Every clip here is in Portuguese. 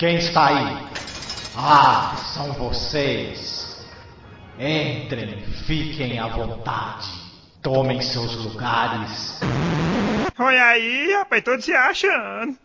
Quem está aí? Ah, são vocês. Entrem, fiquem à vontade. Tomem seus lugares. Olha aí, rapaz, todos se achando.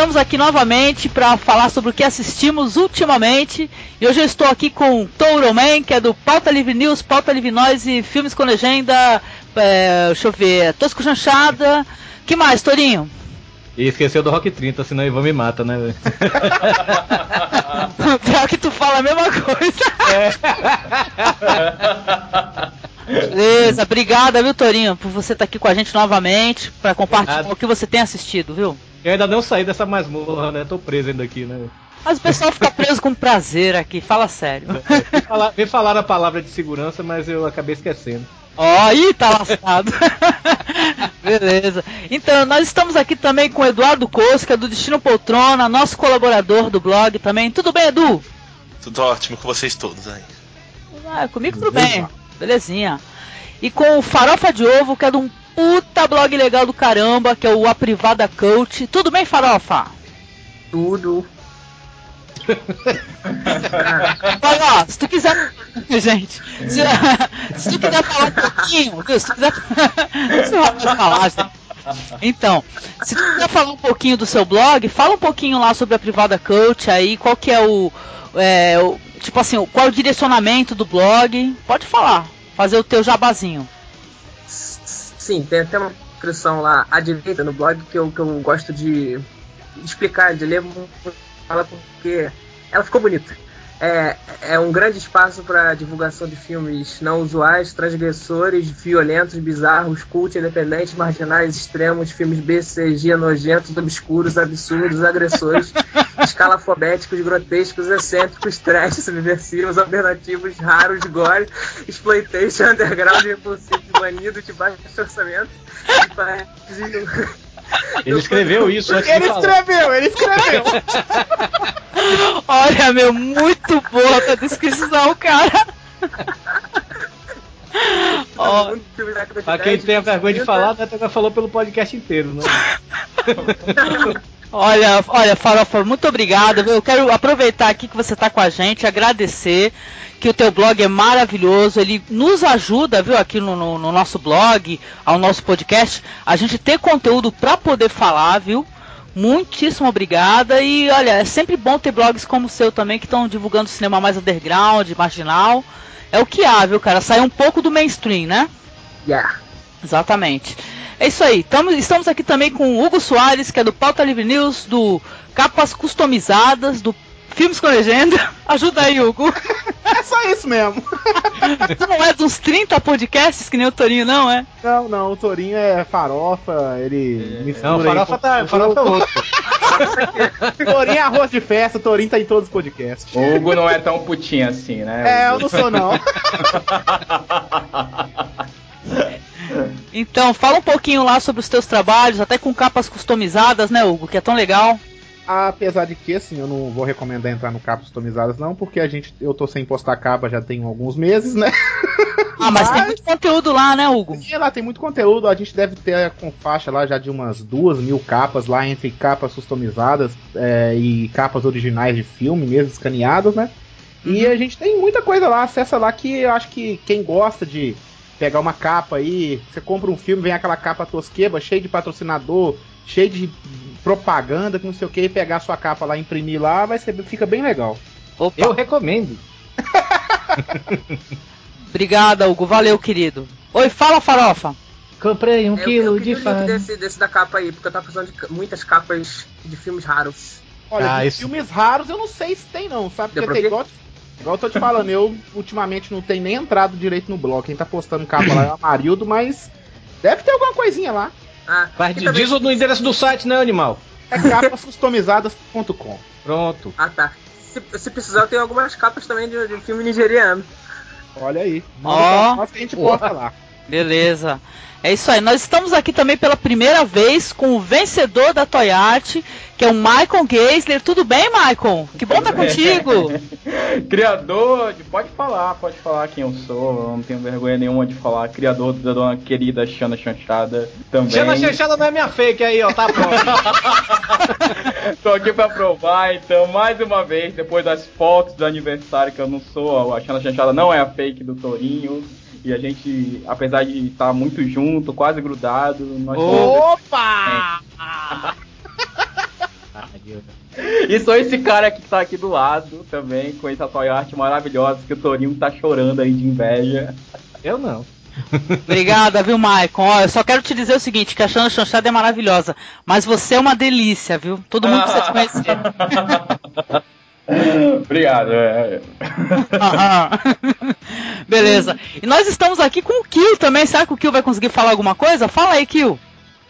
Estamos aqui novamente para falar sobre o que assistimos ultimamente. E hoje eu estou aqui com Touro Man, que é do Pauta Livre News, Pauta Livre Noise e Filmes com Legenda. É, deixa eu ver, Tosco Chanchada. que mais, Torinho? E esqueceu do Rock 30, senão Ivan me mata, né? Pior que tu fala a mesma coisa. É. Beleza, obrigada, viu, Torinho, por você estar aqui com a gente novamente para compartilhar o que você tem assistido, viu? Eu ainda não saí dessa masmorra, né? Tô preso ainda aqui, né? Mas o pessoal fica preso com prazer aqui, fala sério. Vem falar, vem falar a palavra de segurança, mas eu acabei esquecendo. Ó, ih, tá lascado. Beleza. Então, nós estamos aqui também com o Eduardo Cosca, do Destino Poltrona, nosso colaborador do blog também. Tudo bem, Edu? Tudo ótimo com vocês todos aí. Ah, comigo tudo bem. Belezinha. E com o Farofa de Ovo, que é de um puta blog legal do caramba, que é o A Privada Coach. Tudo bem, Farofa? Tudo. Olha, se tu quiser. Gente, se, se tu quiser falar um pouquinho? Se tu quiser. Falar. Então, se tu quiser falar um pouquinho do seu blog, fala um pouquinho lá sobre a privada coach aí, qual que é o, é, o- tipo assim, qual é o direcionamento do blog? Pode falar, fazer o teu jabazinho. Sim, tem até uma descrição lá à direita no blog que eu, que eu gosto de explicar, de ler porque ela ficou bonita. É, é um grande espaço para divulgação de filmes não usuais, transgressores, violentos, bizarros, cult, independentes, marginais, extremos, filmes B, C, G, nojentos, obscuros, absurdos, agressores, escalafobéticos, grotescos, excêntricos, trash, subversivos, alternativos, raros, gore, exploitation, underground, impulsivo, banido, de baixo orçamento, de baixo- Ele escreveu isso antes Ele de falar. escreveu, ele escreveu. Olha, meu, muito boa a tua descrição, cara. Ó, década de Pra quem 10, tem a vergonha de 30. falar, até já falou pelo podcast inteiro, né? Olha, olha, Farofa, muito obrigado. Eu quero aproveitar aqui que você está com a gente, agradecer que o teu blog é maravilhoso. Ele nos ajuda, viu, aqui no, no- no nosso blog, ao nosso podcast, a gente ter conteúdo para poder falar, viu? Muitíssimo obrigada. E olha, é sempre bom ter blogs como o seu também, que estão divulgando cinema mais underground, marginal. É o que há, viu, cara? Sair um pouco do mainstream, né? Yeah. Exatamente. É isso aí. Tamo- estamos aqui também com o Hugo Soares, que é do Pauta Livre News, do Capas Customizadas, do Filmes com Legenda. Ajuda aí, Hugo. É só isso mesmo. Tu não é dos 30 podcasts que nem o Torinho, não é? Não, não, o Torinho é farofa, ele mistura. Não, aí farofa com- tá, farofa é outro. Torinho é arroz de festa, o Torinho tá em todos os podcasts. O Hugo não é tão putinho assim, né? É, eu não sou não. Então, fala um pouquinho lá sobre os teus trabalhos, até com capas customizadas, né, Hugo? Que é tão legal. Apesar de que, assim, eu não vou recomendar entrar no capas customizadas, não, porque a gente, eu tô sem postar capa já tem alguns meses, né? Ah, mas, tem muito conteúdo lá, né, Hugo? E lá tem muito conteúdo, a gente deve ter com faixa lá já de umas duas mil capas lá, entre capas customizadas é, e capas originais de filme, mesmo escaneadas, né? E a gente tem muita coisa lá, acessa lá que eu acho que quem gosta de pegar uma capa aí, você compra um filme, vem aquela capa tosqueba, cheio de patrocinador, cheio de propaganda, que não sei o que, e pegar a sua capa lá, imprimir lá, vai ser, fica bem legal. Opa. Eu recomendo. Obrigada, Hugo. Valeu, querido. Oi, fala, farofa. Comprei um Eu- quilo eu de farinha. desse, desse da capa aí, porque eu tava precisando de muitas capas de filmes raros. Olha, Ah, de isso- filmes raros eu não sei se tem não, sabe? Porque tem igual, igual eu tô te falando, eu ultimamente não tenho nem entrado direito no blog. Quem tá postando capa lá é o Amarildo, mas Deve ter alguma coisinha lá. Ah, Mas diz no endereço do site, né, animal? É capascustomizadas.com. Pronto. Ah, tá. Se, se, precisar, eu tenho algumas capas também de, de filme nigeriano. Olha aí. Ó, oh, a gente posta lá. Beleza. É isso aí. Nós estamos aqui também pela primeira vez com o vencedor da Toy Art, que é o Michael Geisler. Tudo bem, Michael? Que bom estar tá contigo. criador, de, pode falar, pode falar quem eu sou. Eu não tenho vergonha nenhuma de falar. Criador da dona querida Xana Chanchada também. Xana Chanchada não é minha fake aí, ó. Tá pronto. Tô aqui pra provar, então, mais uma vez, depois das fotos do aniversário, que eu não sou, a Xana Chanchada não é a fake do Torinho. E a gente, apesar de estar muito junto, quase grudado, nós Opa! e sou esse cara que tá aqui do lado também, com essa toy art maravilhosa que o Torinho tá chorando aí de inveja. Eu não. Obrigada, viu, Maicon? Ó, eu só quero te dizer o seguinte, que a Xana Chanchada é maravilhosa, mas você é uma delícia, viu? Todo mundo precisa te conhecer. Obrigado. É. Beleza. E nós estamos aqui com o Kill também. Será que o Kill vai conseguir falar alguma coisa? Fala aí, Kill.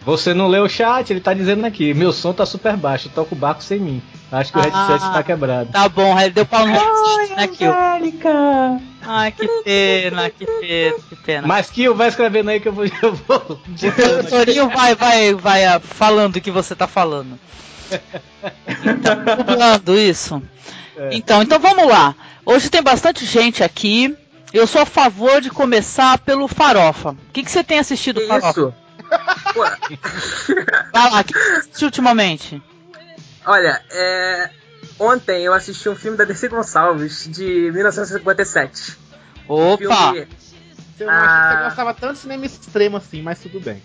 Você não leu o chat, ele tá dizendo aqui, meu som tá super baixo, toca o barco sem mim. Acho que o headset está ah, quebrado. Tá bom, ele deu pau no headset, né, Kill? Ai, que pena, que pena, que pena. Mas Kill, vai escrevendo aí que eu vou. Eu vou o Torinho vai, vai, vai uh, falando o que você tá falando. Então, falando isso. É. Então, então vamos lá. Hoje tem bastante gente aqui. Eu sou a favor de começar pelo Farofa. O que, que você tem assistido, que Farofa? Isso? Vai lá, o que você assistiu ultimamente? Olha, é... ontem eu assisti um filme da DC Gonçalves de 1957. Opa! Filme... Você, ah... você gostava tanto de cinema extremo assim, mas tudo bem.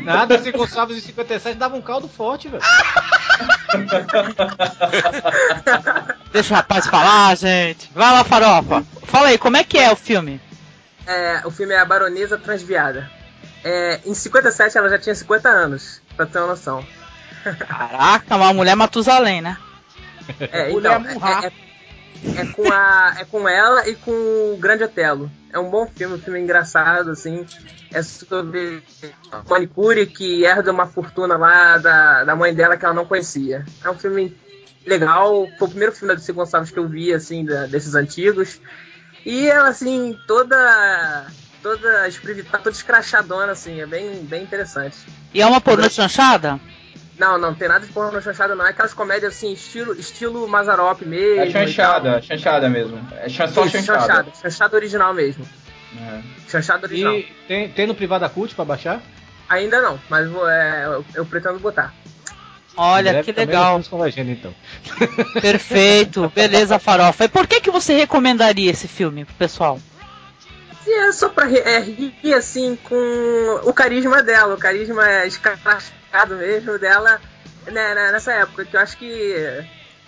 Nada, DC Gonçalves em 57 dava um caldo forte, velho. Deixa o rapaz falar, gente. Vai lá, farofa. Fala aí, como é que é o filme? É, o filme é A Baronesa Transviada. É, em 57 ela já tinha 50 anos, pra ter uma noção. Caraca, uma mulher Matusalém, né? É, então, é, é, é, com a, é com ela e com o Grande Otelo. É um bom filme, um filme engraçado, assim. É sobre manicure que herda uma fortuna lá da, da mãe dela que ela não conhecia. É um filme legal. Foi o primeiro filme da DC Gonçalves que eu vi, assim, da, desses antigos. E ela, assim, toda. toda toda escrachadona, assim. É bem, bem interessante. E é uma pornô chanchada? Não, não tem nada de pornô chanchada, não. É aquelas comédias assim, estilo, estilo Mazarop mesmo. É chanchada, chanchada mesmo. É só chanchada. chanchada. Chanchada original mesmo. É. Chanchada original. E tem, tem no Privada Cult pra baixar? Ainda não, mas vou, é, eu, eu pretendo botar. Olha, que legal. Com legenda, então. Perfeito, beleza, farofa. E por que, que você recomendaria esse filme pro pessoal? É só pra é, rir, assim, com o carisma dela. O carisma escrachado mesmo dela né, né, nessa época. Que eu acho que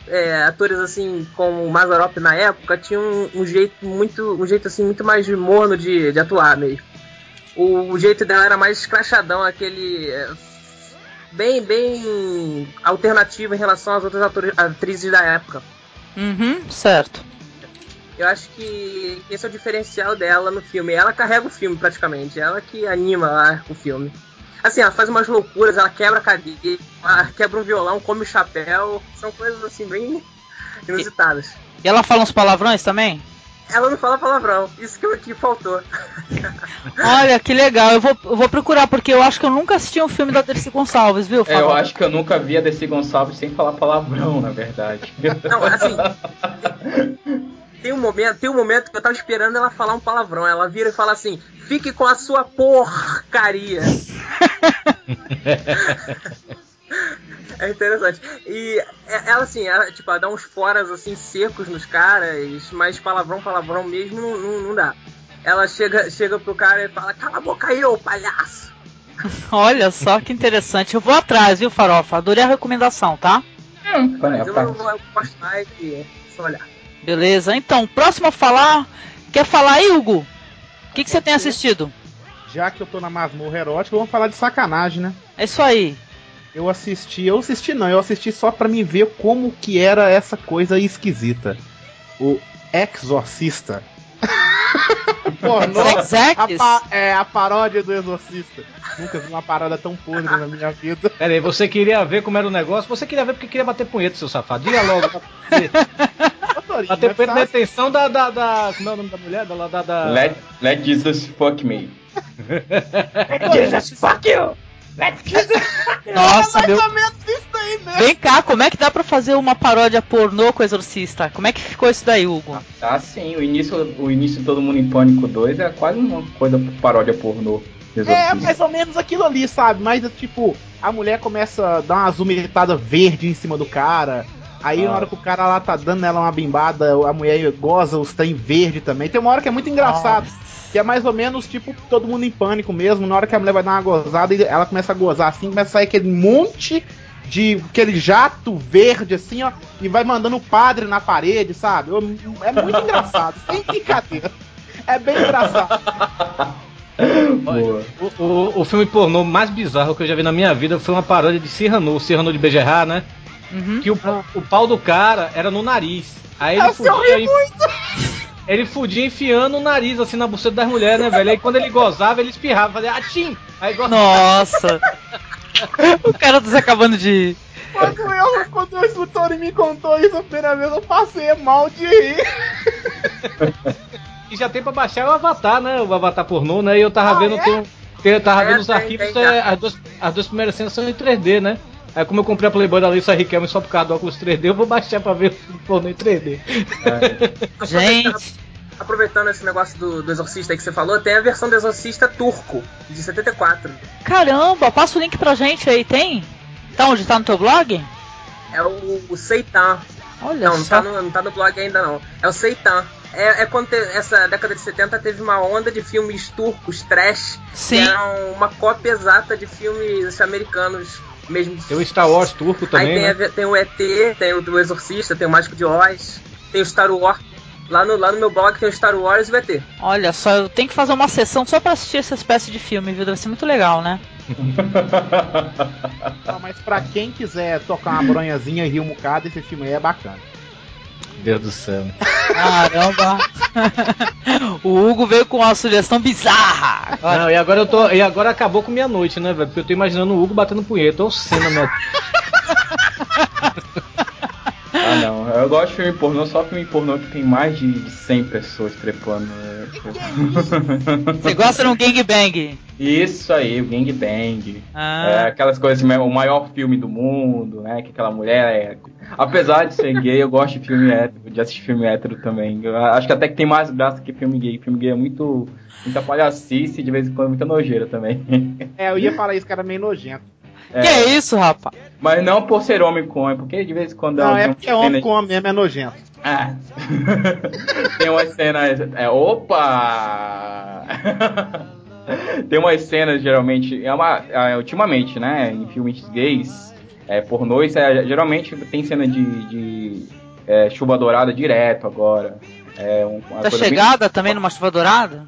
é, atores assim como o Mazarop na época tinham um, um, jeito muito um jeito assim muito mais morno de, de atuar mesmo. O, o jeito dela era mais escrachadão, aquele é, bem, bem alternativo em relação às outras atores, atrizes da época. Uhum, certo. Eu acho que esse é o diferencial dela no filme. Ela carrega o filme praticamente, ela que anima lá o filme. Assim, ela faz umas loucuras, ela quebra a cadeira, ela quebra um violão, come o chapéu. São coisas assim bem inusitadas. E ela fala uns palavrões também? Ela não fala palavrão, isso que, que faltou. Olha, que legal. Eu vou, eu vou procurar, porque eu acho que eu nunca assisti um filme da Dercy Gonçalves, viu? É, eu acho que eu nunca vi a Dercy Gonçalves sem falar palavrão, na verdade. Não, assim. tem um momento, tem um momento que eu tava esperando ela falar um palavrão. Ela vira e fala assim: fique com a sua porcaria. É interessante. E é, ela, assim, ela, tipo, ela dá uns foras, assim, secos nos caras, mas palavrão, palavrão mesmo não, não, não dá. Ela chega, chega pro cara e fala, cala a boca aí, ô palhaço. Olha só que interessante. Eu vou atrás, viu, Farofa? Adorei a recomendação, tá? Hum, mas eu, eu, mais e só olhar. Beleza, então, próximo a falar. Quer falar aí, Hugo? O que, que você tem assistido? Já que eu tô na masmorra erótica, vamos falar de sacanagem, né? É isso aí. Eu assisti, eu assisti não, eu assisti só para me ver como que era essa coisa esquisita. O Exorcista. Pornô. Sex A, é a paródia do Exorcista. Nunca vi uma parada tão podre na minha vida. Pera aí, você queria ver como era o negócio? Você queria ver porque queria bater punheta, seu safado. Diga logo. Bater punheta na detenção da, da, da. Como é o nome da mulher? Da. da, da... Let, let Jesus fuck me. Jesus, fuck you! Nossa, mais meu. ou menos isso aí mesmo. Vem cá, como é que dá pra fazer uma paródia pornô com o Exorcista? Como é que ficou isso daí, Hugo? Tá sim, o início, o início de Todo Mundo em Pânico 2 é quase uma coisa paródia pornô. É, mais ou menos aquilo ali, sabe? Mas, tipo, a mulher começa a dar uma zumitada verde em cima do cara. Aí, Ah. na hora que o cara lá tá dando ela uma bimbada, a mulher goza os trem verde também. Tem uma hora que é muito engraçado. Que é mais ou menos, tipo, todo mundo em pânico mesmo. Na hora que a mulher vai dar uma gozada, e ela começa a gozar assim, começa a sair aquele monte de. aquele jato verde, assim, ó, e vai mandando o padre na parede, sabe? É muito engraçado, sem brincadeira. É bem engraçado. Boa. O, o, o filme pornô mais bizarro que eu já vi na minha vida foi uma paródia de Cyrano, Cyrano de Bejerrar, né? Uhum. Que o, o pau do cara era no nariz. Aí ele eu fudia, enf- ele fudia enfiando o nariz assim na buceta das mulheres, né, velho? Aí quando ele gozava, ele espirrava, fazia atim! Aí gozava. Nossa! o cara tá se acabando de. Quando eu, quando o instrutor me contou isso a primeira vez, eu passei mal de rir. E já tem pra baixar o Avatar, né? O Avatar pornô, né? E eu tava Ah, vendo, é? tem, tem- eu tava É, vendo os arquivos, tem, é, as, duas, as duas primeiras cenas são em 3D, né? Aí como eu comprei a Playboy da Lisa Riquelme só por causa do óculos 3D, eu vou baixar pra ver o pornô em 3D. Gente, Aproveitando esse negócio do, do Exorcista aí que você falou, tem a versão do Exorcista turco, de 74. caramba, passa o link pra gente aí, tem? Tá onde? Tá no teu blog? É o, o Seitan. Olha Não, não só. tá, no, não tá no blog ainda não. É o Seitan. É, é quando te- essa década de 70 teve uma onda de filmes turcos, trash, Sim. que eram uma cópia exata de filmes americanos mesmo. Tem o Star Wars turco Aí também, tem, né? a- tem o ET, tem o do Exorcista, tem o Mágico de Oz, tem o Star Wars. Lá no, lá no meu blog tem o Star Wars e o ET. Olha só, eu tenho que fazer uma sessão só pra assistir essa espécie de filme, viu? Deve ser muito legal, né? Ah, Mas pra quem quiser tocar uma bronhazinha e rir um bocado, esse filme aí é bacana. Deus do céu. Caramba! o Hugo veio com uma sugestão bizarra! Agora- Não, e agora eu tô. E agora acabou com minha noite, né, velho? Porque eu tô imaginando o Hugo batendo punheta ou cena, minha. Ah, não. Eu gosto de filme pornô, só filme pornô que tem mais de de 100 pessoas trepando. né? Você gosta de um gangbang? Isso aí, o Gang Bang. Ah. É, aquelas coisas assim, o maior filme do mundo, né? Que aquela mulher é. Apesar de ser gay, eu gosto de filme hétero, de assistir filme hétero também. Eu acho que até que tem mais graça que filme gay. Filme gay é muito. muita palhacice e de vez em quando muita nojeira também. É, eu ia falar isso, cara, meio nojento. É, Que é isso, rapaz? Mas não por ser homem com homem, porque de vez em quando Não, é porque é homem com homem mesmo, é nojento. Ah. Tem umas cenas. É, opa! Tem umas cenas, geralmente. É uma, é, ultimamente, né? Em filmes gays, é, pornôs, é, geralmente tem cena de, de é, chuva dourada direto agora. É um, uma Tá coisa bem- chegada também numa chuva dourada?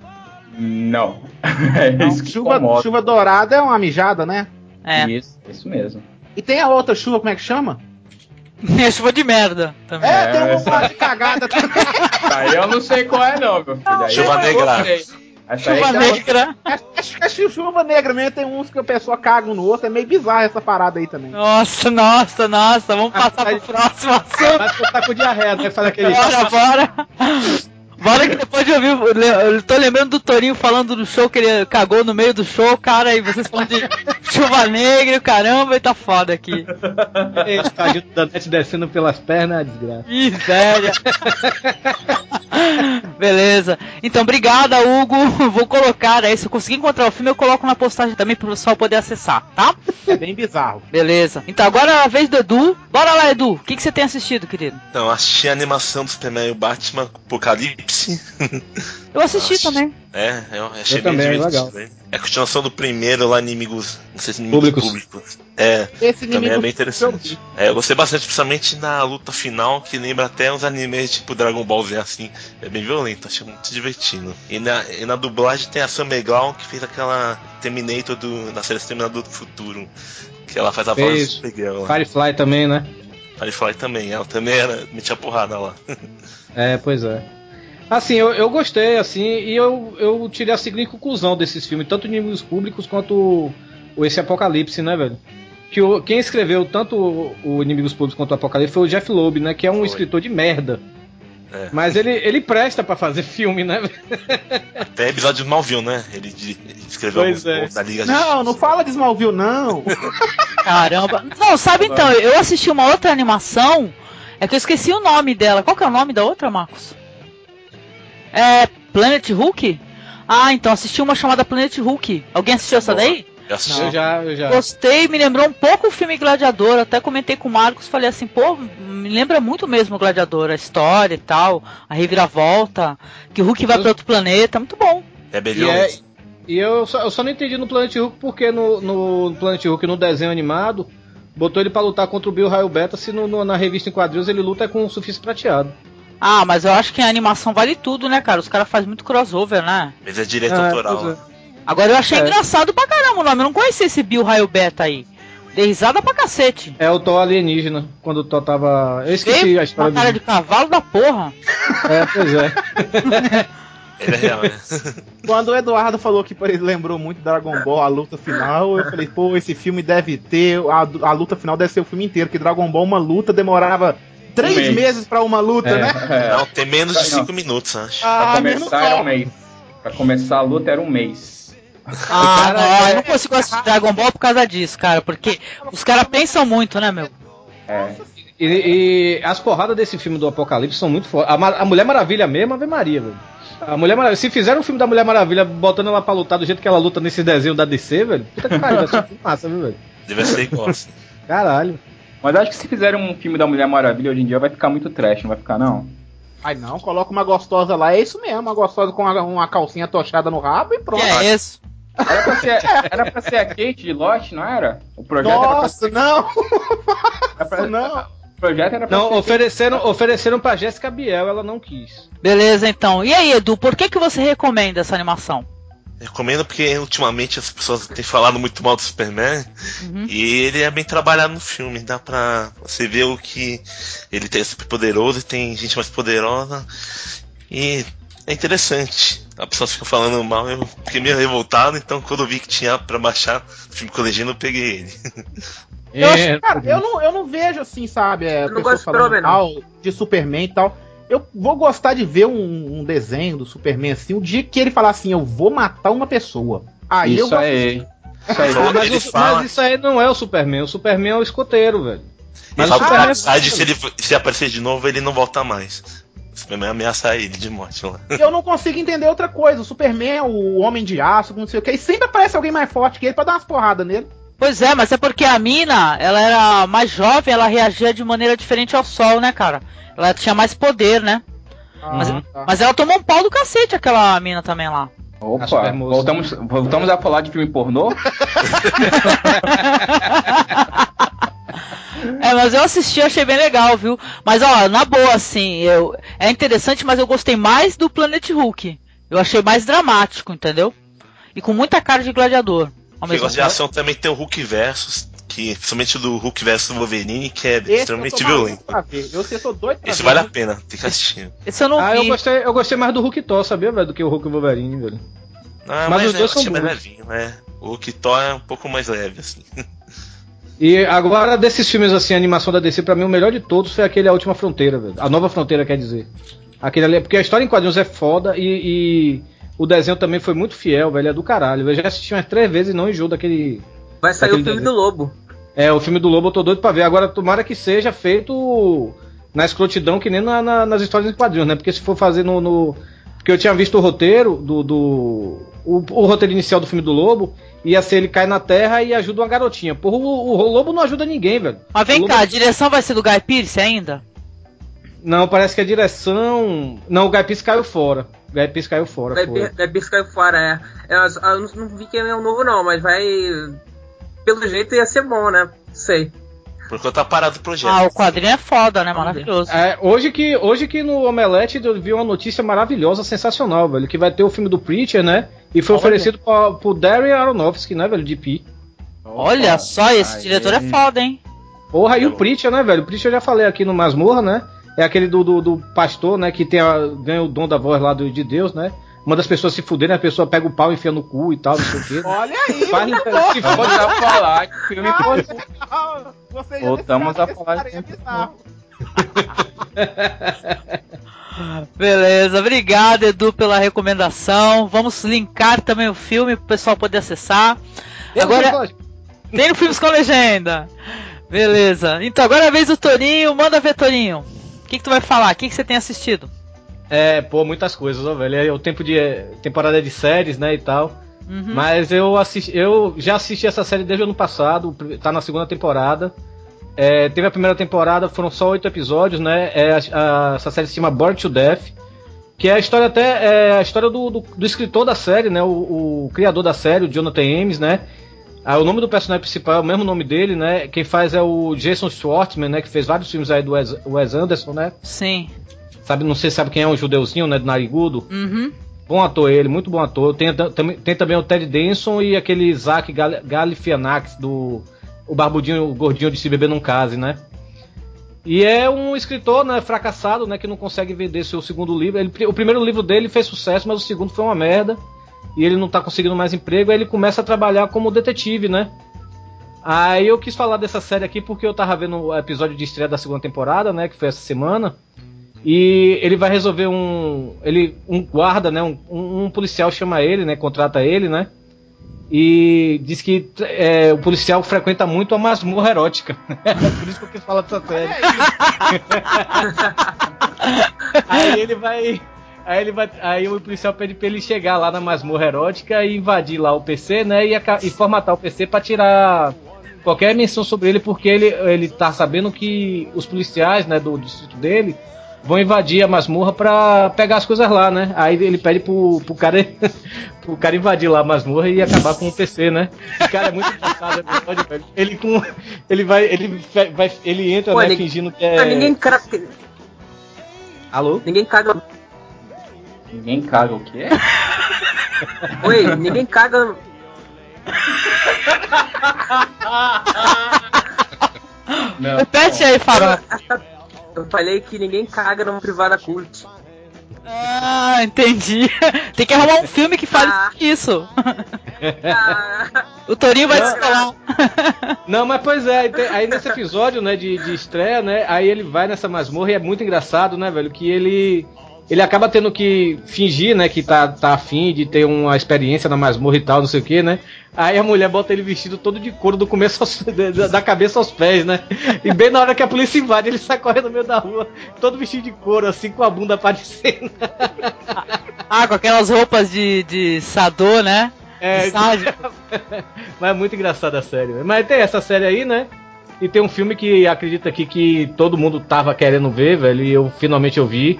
Não. É Não, isso que chuva, chuva dourada é uma mijada, né? É. Isso, isso mesmo. E tem a outra chuva, como é que chama? É chuva de merda também. É, É, tem uma essa- chuva de cagada também. Aí eu não sei qual é, não, meu filho. Aí Chuva negra. Chuva é- negra. Acho que é chuva negra mesmo, tem uns que a pessoa caga um no outro, é meio bizarro essa parada aí também. Nossa, nossa, nossa. Vamos passar pro próximo assunto. Mas você tá com diarreia, vai fazer aquele. Bora, bora. Bora que depois de ouvir, eu tô lembrando do Torinho falando do show que ele cagou no meio do show, cara, e vocês falando de chuva negra e o caramba, e tá foda aqui. Tadinho da net descendo pelas pernas, desgraça. Miséria. Beleza. Então, obrigada, Hugo. Vou colocar aí. Se eu conseguir encontrar o filme, eu coloco na postagem também pro pessoal poder acessar, tá? É bem bizarro. Beleza. Então, agora é a vez do Edu. Bora lá, Edu. O que, que você tem assistido, querido? Então, assisti a animação do Superman e o Batman Apocalipse. Eu assisti Nossa. também. É, eu achei Eu bem também, divertido. legal. né? É a continuação do primeiro lá, inimigos. Não sei se inimigos Públicos. públicos. É, Esse também é bem interessante. É, eu gostei bastante, principalmente na luta final, que lembra até uns animes tipo Dragon Ball Z assim. É bem violento, achei muito divertido. E na, e na dublagem tem a Sam Megal, que fez aquela Terminator do, na série Terminador do Futuro. Que ela faz a voz do Supergirl. Firefly também, né? Firefly também, ela também era, metia porrada lá. É, pois é. Assim, eu, eu gostei, assim, e eu, eu tirei a seguinte conclusão desses filmes, tanto inimigos públicos quanto esse Apocalipse, né, velho? Que o, quem escreveu tanto o, o Inimigos Públicos quanto o Apocalipse foi o Jeff Loeb, né? Que é um Foi. escritor de merda. É. Mas ele, ele presta pra fazer filme, né? velho? Até episódio de Malville, né? Ele, de- ele escreveu Pois alguns é. pontos da Liga Não, não fala de Smallville, não. Caramba. Não, sabe então, eu assisti uma outra animação, é que eu esqueci o nome dela. Qual que é o nome da outra, Marcos? É Planet Hulk? Ah, então assisti uma chamada Planet Hulk. Alguém assistiu essa daí? Eu assisti. Eu já, eu já. Gostei, me lembrou um pouco o filme Gladiador. Até comentei com o Marcos, falei assim, pô, me lembra muito mesmo o Gladiador, a história e tal, a reviravolta, que o Hulk vai para outro planeta, muito bom. É bem E, é, e eu, só, eu só não entendi no Planet Hulk porque no, no Planet Hulk, no desenho animado, botou ele pra lutar contra o Bill Raio Beta, se no, no- na revista em quadrinhos ele luta com o surfista prateado. Ah, mas eu acho que a animação vale tudo, né, cara? Os caras fazem muito crossover, né? Mas é direito Ah, autoral. é. Agora eu achei É. engraçado pra caramba o nome, eu não conhecia esse Bill Raio Beta aí. Dei risada pra cacete. É o Thor alienígena, quando o Thor tava. Eu esqueci Veio a uma história cara do. de cavalo da porra. É, pois é. Ele é real, né? Quando o Eduardo falou que ele lembrou muito Dragon Ball, a luta final, eu falei, pô, esse filme deve ter. A, a luta final deve ser o filme inteiro, que Dragon Ball, uma luta demorava três mês. meses pra uma luta, É, né? é. Não, tem menos de Não. 5 minutos, acho. Pra Ah, menos começar era um mês. Pra começar a luta era um mês. Ah, não, é- eu não consigo assistir Dragon Ball por causa disso, cara. Porque os caras pensam muito, né, meu? É. E, e as porradas desse filme do Apocalipse são muito fortes. A, a Mulher Maravilha mesmo, Ave Maria, velho. A Mulher Maravilha, se fizeram um filme da Mulher Maravilha botando ela pra lutar do jeito que ela luta nesse desenho da DC, velho, puta que pariu, vai ser um filme massa, viu, velho? Deve ser igual. assim. Caralho. Mas acho que se fizerem um filme da Mulher Maravilha hoje em dia vai ficar muito trash, não vai ficar não? Ai não, coloca uma gostosa lá, é isso mesmo, uma gostosa com uma, uma calcinha tochada no rabo e Que pronto. é isso? Era pra ser, era pra ser a Kate de Lost, não era? O projeto era pra Nossa, ser. não! Era pra, não. O projeto era pra Não, ser. ofereceram, ofereceram pra Jéssica Biel, ela não quis. Beleza, então. E aí, Edu, por que, que você recomenda essa animação? Recomendo porque ultimamente as pessoas têm falado muito mal do Superman Uhum. e ele é bem trabalhado no filme. Dá pra você ver o que ele tem é super poderoso e tem gente mais poderosa. E é interessante. A pessoa fica falando mal, eu fiquei meio revoltado, então quando eu vi que tinha pra baixar o filme com legenda, eu peguei ele. Eu, É, acho, cara, eu não, eu não vejo assim, sabe? É, Eu não gosto de mal de Superman e tal. Eu vou gostar de ver um, um desenho do Superman assim, o dia que ele falar assim, eu vou matar uma pessoa. Aí eu Isso vou aí. Isso aí. Mas, o- mas isso aí não é o Superman, o Superman é o escoteiro, velho. Mas Ele o Superman é se ele se aparecer de novo, ele não volta mais. O Superman ameaça ele de morte lá. eu não consigo entender outra coisa. O Superman é o homem de aço, não sei o que, e sempre aparece alguém mais forte que ele pra dar umas porradas nele. Pois é, mas é porque a mina, ela era mais jovem, ela reagia de maneira diferente ao sol, né, cara? Ela tinha mais poder, né? Mas, Ah, tá. mas ela tomou um pau do cacete, aquela mina também lá. Opa, Supermoça. voltamos, voltamos a falar de filme pornô? É, mas eu assisti, achei bem legal, viu? Mas ó, na boa, assim, eu, é interessante, mas eu gostei mais do Planet Hulk. Eu achei mais dramático, entendeu? E com muita cara de gladiador. Ao O mesmo negócio de ação também tem o Hulk Versus, que principalmente do Hulk versus Wolverine, que é Esse eu extremamente tô maluco violento. Eu, eu sou doido pra Esse ver. vale a pena, tem que assistir. Esse eu não Ah, eu vi. gostei, eu gostei mais do Hulk Thor, sabia, velho, do que o Hulk Wolverine, velho. Ah, Mas mas, os é, dois eu são mais levinho, né? O Hulk Thor é um pouco mais leve, assim. E agora, desses filmes assim, a animação da DC, pra mim, o melhor de todos foi aquele A Última Fronteira, velho. A Nova Fronteira, quer dizer. Aquele ali, porque a história em quadrinhos é foda e, e o desenho também foi muito fiel, velho. É do caralho. Eu já assisti umas três vezes e não enjoo daquele. Vai sair Aquele o filme desenho. do Lobo. É, o filme do Lobo eu tô doido pra ver. Agora, tomara que seja feito na escrotidão, que nem na- na- nas histórias em quadrinhos, né? Porque se for fazer no. no- Porque eu tinha visto o roteiro do. do- O, o roteiro inicial do filme do Lobo ia ser ele cai na terra e ajuda uma garotinha. Porra, o, o Lobo não ajuda ninguém, velho. Mas vem O Lobo- cá, a direção vai ser do Guy Pearce ainda? Não, parece que a direção. Não, o Guy Pearce caiu fora. O Guy Pearce caiu fora. Pierce caiu fora, é. Eu, eu não, não vi que é um novo não, mas vai. Pelo jeito ia ser bom, né? Sei. Por conta tá parado o projeto. Ah, o quadrinho é foda, né? Maravilhoso. É, hoje, que, hoje que no Omelete eu vi uma notícia maravilhosa, sensacional, velho. Que vai ter o filme do Preacher, né? E foi Olha. oferecido pra, pro Darren Aronofsky, né, velho? DP. Olha Opa, só, esse diretor é foda, hein? Porra, e o. Preacher, né, velho? O Preacher eu já falei aqui no Masmorra, né? É aquele do, do, do pastor, né? Que tem a, ganha o dom da voz lá do, de Deus, né? Manda as pessoas se fuderem, a pessoa pega o pau e enfia no cu e tal, não sei o quê. Olha aí! Faz, se a falar que o filme pode. Você já Voltamos a falar. Beleza, obrigado Edu pela recomendação. Vamos linkar também o filme pro pessoal poder acessar. Agora tem no Filmes com Legenda. Beleza. Então agora é a vez do Torinho. Manda ver, Torinho. O que, que tu vai falar? O que, que você tem assistido? É, pô, muitas coisas, ó, velho. É o tempo de é, temporada de séries, né, e tal. Uhum. Mas eu assisti, eu já assisti essa série desde o ano passado, tá na segunda temporada. É, teve a primeira temporada, foram só oito episódios, né? É, a- a- essa série se chama Bored to Death, que é a história até é a história do, do, do escritor da série, né? O, o criador da série, o Jonathan Ames, né? Ah, o nome do personagem principal é o mesmo nome dele, né? Quem faz é o Jason Schwartzman, né? Que fez vários filmes aí do Wes, Wes Anderson, né? Sim. Sabe, não sei se sabe quem é um judeuzinho, né? Do narigudo. Uhum. Bom ator ele, muito bom ator. Tem, tam- tem também o Ted Denson e aquele Isaac Gal- Galifianakis do o barbudinho, o gordinho de se beber num case, né? E é um escritor, né, fracassado, né, que não consegue vender seu segundo livro. Ele- o primeiro livro dele fez sucesso, mas o segundo foi uma merda. E ele não tá conseguindo mais emprego, aí ele começa a trabalhar como detetive, né? Aí eu quis falar dessa série aqui porque eu tava vendo o episódio de estreia da segunda temporada, né, que foi essa semana. E ele vai resolver um. Ele. Um guarda, né? Um, um- policial chama ele, né? Contrata ele, né? E diz que é, o policial frequenta muito a masmorra erótica. Por isso que eu quis falar dessa série. aí ele vai. Aí ele vai. Aí o policial pede pra ele chegar lá na masmorra erótica e invadir lá o PC, né? E, aca- e formatar o PC pra tirar qualquer menção sobre ele, porque ele, ele tá sabendo que os policiais, né, do distrito dele vão invadir a masmorra pra pegar as coisas lá, né? Aí ele pede pro, pro cara pro cara invadir lá a masmorra e acabar com o PC, né? O cara é muito engraçado, episódio, velho. Ele com ele vai ele vai ele entra, Pô, né, ninguém- fingindo que é Ah, ninguém, cara, Alô? ninguém caga. Ninguém caga o quê? Oi, ninguém caga. Não. Repete aí, Farol. Eu falei que ninguém caga numa privada cult. Ah, entendi. Tem que arrumar um filme que fale Ah. isso. Ah, O Torinho vai descolar. Não, mas pois é, aí, tem- aí nesse episódio, né, de, de estreia, né, aí ele vai nessa masmorra e é muito engraçado, né, velho, que ele ele acaba tendo que fingir, né, que tá, tá afim de ter uma experiência na masmorra e tal, não sei o que, né, aí a mulher bota ele vestido todo de couro do começo aos- da, cabeça aos pés, né, e bem na hora que a polícia invade, ele sai correndo no meio da rua, todo vestido de couro, assim, com a bunda aparecendo. Ah, com aquelas roupas de, de Sador, né? É. Mas é muito engraçada a série. velho. Mas tem essa série aí, né? E tem um filme que acredita aqui que todo mundo tava querendo ver, velho, e eu finalmente eu vi.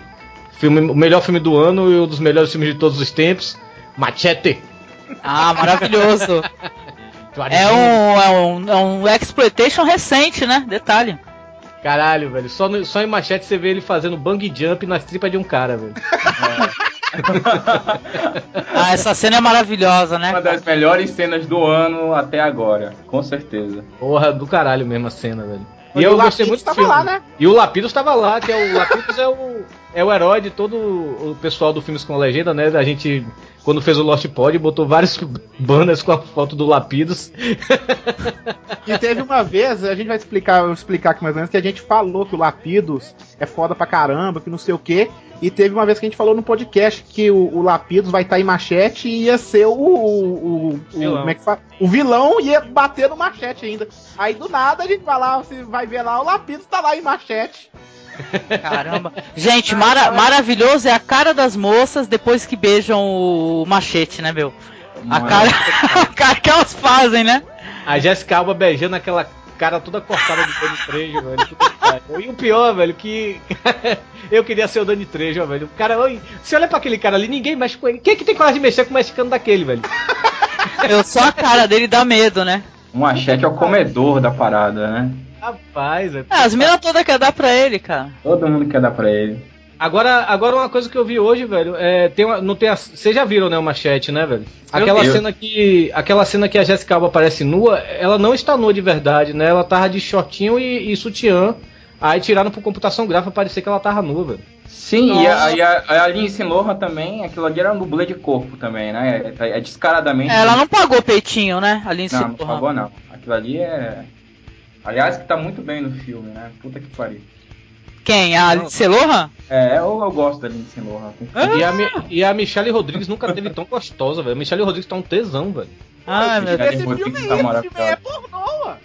Filme, o melhor filme do ano e um dos melhores filmes de todos os tempos. Machete. Ah, maravilhoso. É um, é um, é um exploitation recente, né? Detalhe. Caralho, velho. Só, no- só em Machete você vê ele fazendo bang jump nas tripas de um cara, velho. Ah, essa cena é maravilhosa, né? Uma das melhores cenas do ano até agora, com certeza. Porra, do caralho mesmo a cena, velho. E eu o gostei muito do tava filme. lá, né? E o Lapidus estava lá, que é o Lapidus é o, é o herói de todo o pessoal do Filmes com Legenda, né? A gente, quando fez o Lost Pod, botou vários banners com a foto do Lapidus. E teve uma vez, a gente vai explicar, explicar aqui mais ou menos, que a gente falou que o Lapidus é foda pra caramba, que não sei o quê. E teve uma vez que a gente falou no podcast que o, o Lapidus vai estar em machete e ia ser o. o, o- Vilão. como é que fala? O vilão ia bater no machete ainda. Aí do nada a gente vai lá, você vai ver lá, o Lapidus tá lá em machete. Caramba. Gente, mara- maravilhoso é a cara das moças depois que beijam o machete, né, meu? A cara, a cara que elas fazem, né? A Jessica Alba beijando aquela cara toda cortada de Dani Trejo, velho. E o pior, velho, que eu queria ser o Dani Trejo, velho. O cara, oi, você olha pra aquele cara ali, ninguém mexe com ele. Quem é que tem coragem de mexer com o mexicano daquele, velho? Eu só a cara dele dá medo, né? Um machete é o comedor da parada, né? Rapaz, velho. É, as minas todas querem dar pra ele, cara. Todo mundo quer dar pra ele. Agora, agora uma coisa que eu vi hoje, velho, é, tem uma, não tem a, vocês já viram, né, o machete, né, velho? Aquela Eu- cena que, aquela cena que a Jessica Alba aparece nua, ela não está nua de verdade, né? Ela tava de shortinho e, e sutiã Aí tiraram por computação gráfica pra parecer que ela tava nua, velho. Sim, e a, e a, a Lindsay Lohan também, aquilo ali era um dublê de corpo também, né? É, é descaradamente. Ela não pagou peitinho, né? A Lindsay Não, não Lohan. pagou não. Aquilo ali é. Aliás, que tá muito bem no filme, né? Puta que pariu. Quem? A Lindsay Lohan? É, eu, eu gosto da Lindsay Lohan. E, a, Mi- e a Michelle Rodrigues nunca teve tão gostosa, velho. A Michelle Rodrigues tá um tesão, velho. Ah, meu Deus. Esse filme filme aí, tá esse filme é pornô, ué.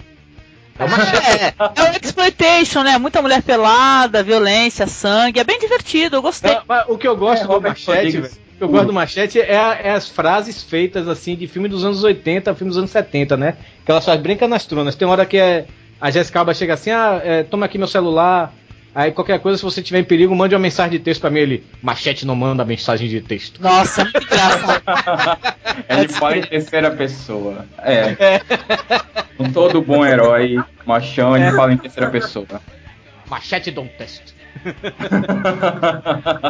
É, é o exploitation, né? Muita mulher pelada, violência, sangue. É bem divertido, eu gostei. Não, mas o que eu gosto É, do Machete, velho, o que eu gosto do Machete é, é as frases feitas assim de filme dos anos 80, filme dos anos 70, né? Que elas fazem brinca nas tronas. Tem hora que é, a Jessica Alba chega assim, ah, é, toma aqui meu celular. Aí qualquer coisa, se você tiver em perigo, mande uma mensagem de texto pra mim. Ele, Machete não manda mensagem de texto. Nossa, muito engraçado. Ele fala em terceira pessoa. É. Com todo bom herói, machão, ele fala em terceira pessoa. Machete don't test.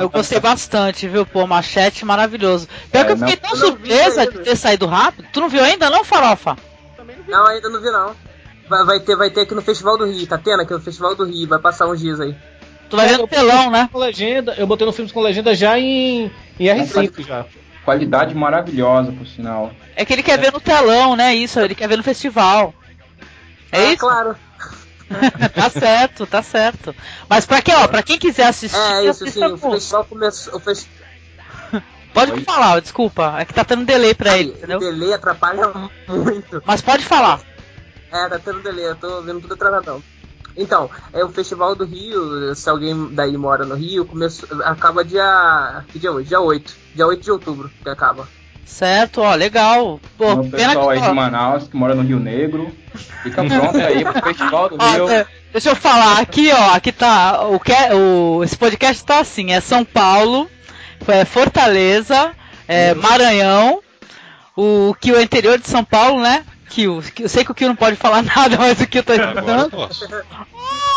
Eu gostei bastante, viu? Pô, machete maravilhoso. Pior É, que eu fiquei não- tão surpresa de ter saído rápido. Tu não viu ainda, não, Farofa? Não, ainda não vi não. Vai, vai ter, vai ter aqui no Festival do Rio, tá tendo aqui no Festival do Rio, vai passar uns dias aí. Tu vai ver no telão, né? Com legenda, eu botei no filme com legenda já em, em R5 já. Qualidade maravilhosa, por sinal. É que ele quer ver no telão, né? Isso, ele quer ver no festival. É Ah, isso? Claro. tá certo, tá certo. Mas pra quem, ó, pra quem quiser assistir, É isso, sim. O festival começou. O fes... pode Oi? falar, desculpa. É que tá tendo delay pra ele, O entendeu? delay atrapalha muito. Mas pode falar. É, tá tendo delay, eu tô vendo tudo atrasadão. Então, é o Festival do Rio, se alguém daí mora no Rio, começou, acaba dia. Que dia é hoje? Dia 8. Dia 8 de outubro que acaba. Certo, ó, legal. Pô, o pena pessoal que. aí de Manaus que mora no Rio Negro. Fica pronto aí pro Festival do Ó, Rio. é, deixa eu falar aqui, ó, aqui tá o que o esse podcast tá assim, é São Paulo, é Fortaleza, é Maranhão, o que o interior de São Paulo, né? Que eu sei que o Kio não pode falar nada, mas o Kio tá Agora posso.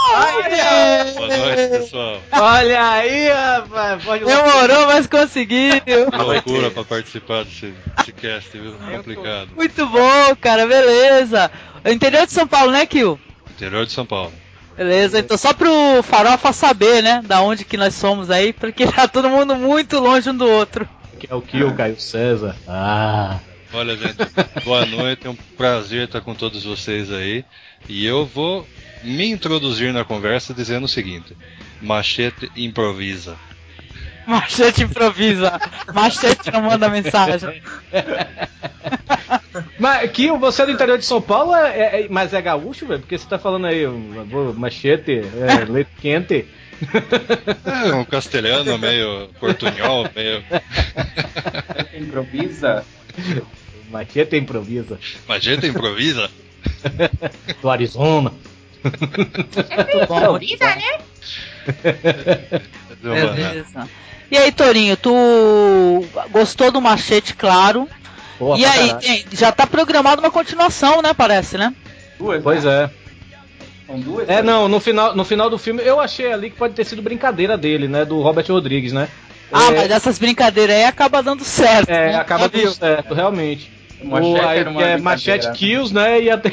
Olha! Boa noite, pessoal. Olha aí, rapaz. Pode Demorou, mas conseguiu. Que loucura pra participar desse, desse cast, viu? Complicado. Muito bom, cara, beleza. Interior de São Paulo, né, Kio? Interior de São Paulo. Beleza, então só pro Farofa saber, né, da onde que nós somos aí, porque tá todo mundo muito longe um do outro. Que é o Kill, Caio César. Ah. Olha, gente, boa noite. É um prazer estar com todos vocês aí. E eu vou me introduzir na conversa dizendo o seguinte: Machete improvisa. Machete improvisa, machete não manda mensagem. Mas Kill, você é do interior de São Paulo, é, é- mas é gaúcho, velho? Porque você tá falando aí, machete, é, leite quente. É um castelhano meio portunhol, meio. Improvisa. Machete improvisa. Machete improvisa? Do Arizona. Bom, muito bom. Deu uma- Beleza. E aí, Torinho, tu gostou do machete, claro. Porra, e aí, tem- já tá programado uma continuação, né? Parece, né? Duas, Pois né? é. São duas? É, não, no final, no final do filme eu achei ali que pode ter sido brincadeira dele, né? Do Robert Rodrigues, né? Ah, é, mas essas brincadeiras aí acaba dando certo. É, né? acaba dando certo, realmente. Machete o, aí, era uma que é. Machete Kills, né? E até.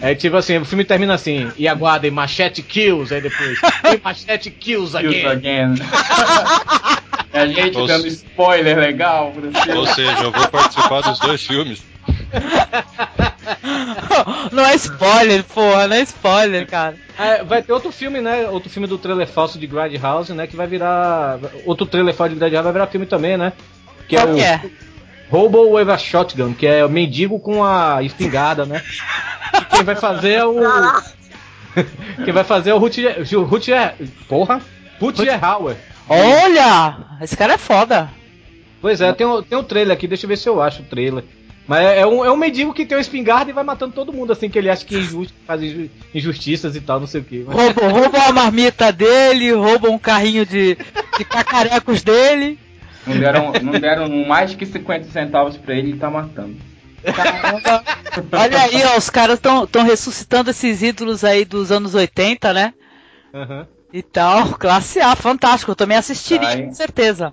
É tipo assim, o filme termina assim, e aguardem Machete Kills, aí depois. e Machete Kills Kills again. again. É a gente Ou dando se- spoiler legal. Ou seja, eu vou participar dos dois filmes. Não é spoiler, porra, não é spoiler, cara. É, vai ter outro filme, né? Outro filme do trailer falso de Grindhouse, né? Que vai virar. Outro trailer falso de Grindhouse vai virar filme também, né? Que Qual é o que é? Hobo with a Shotgun, que é o mendigo com a espingarda, né? E quem vai fazer é o. quem vai fazer é o Rutger. Rutger. Porra! Rutger Hauer. Olha! Esse cara é foda. Pois é, tem o, tem o trailer aqui, deixa eu ver se eu acho o trailer. Mas é, é um, é um mendigo que tem uma espingarda e vai matando todo mundo, assim, que ele acha que é injusto, faz inju- injustiças e tal, não sei o que. Roubam, roubam a marmita dele, roubam um carrinho de, de cacarecos dele. Não deram, não deram mais que 50 centavos pra ele e tá matando. Caramba. Olha aí, ó, os caras estão ressuscitando esses ídolos aí dos anos 80, né? Aham. E tal, classe A, fantástico. Eu também assistiria, Aí. com certeza.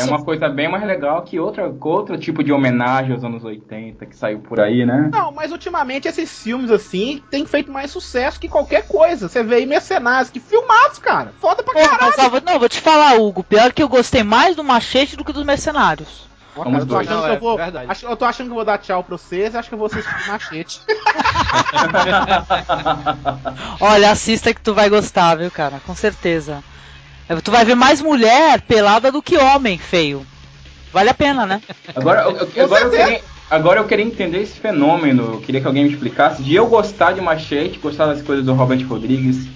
É uma coisa bem mais legal que outra, outro tipo de homenagem aos anos 80 que saiu por aí, né? Não, mas ultimamente esses filmes assim têm feito mais sucesso que qualquer coisa. Você vê aí mercenários, que filmados, cara. Foda pra Pô, caralho. mas, vou- não, vou te falar, Hugo. Pior que eu gostei mais do Machete do que dos Mercenários. Somos eu tô achando Não, que é eu vou. verdade. acho- eu tô achando que eu vou dar tchau pra vocês e acho que eu vou assistir machete. Olha, assista que tu vai gostar, viu, cara? Com certeza. É, Tu vai ver mais mulher pelada do que homem feio. Vale a pena, né? Agora, eu, eu- agora, eu queria, agora eu queria entender esse fenômeno. Eu queria que alguém me explicasse de eu gostar de Machete, gostar das coisas do Robert Rodrigues.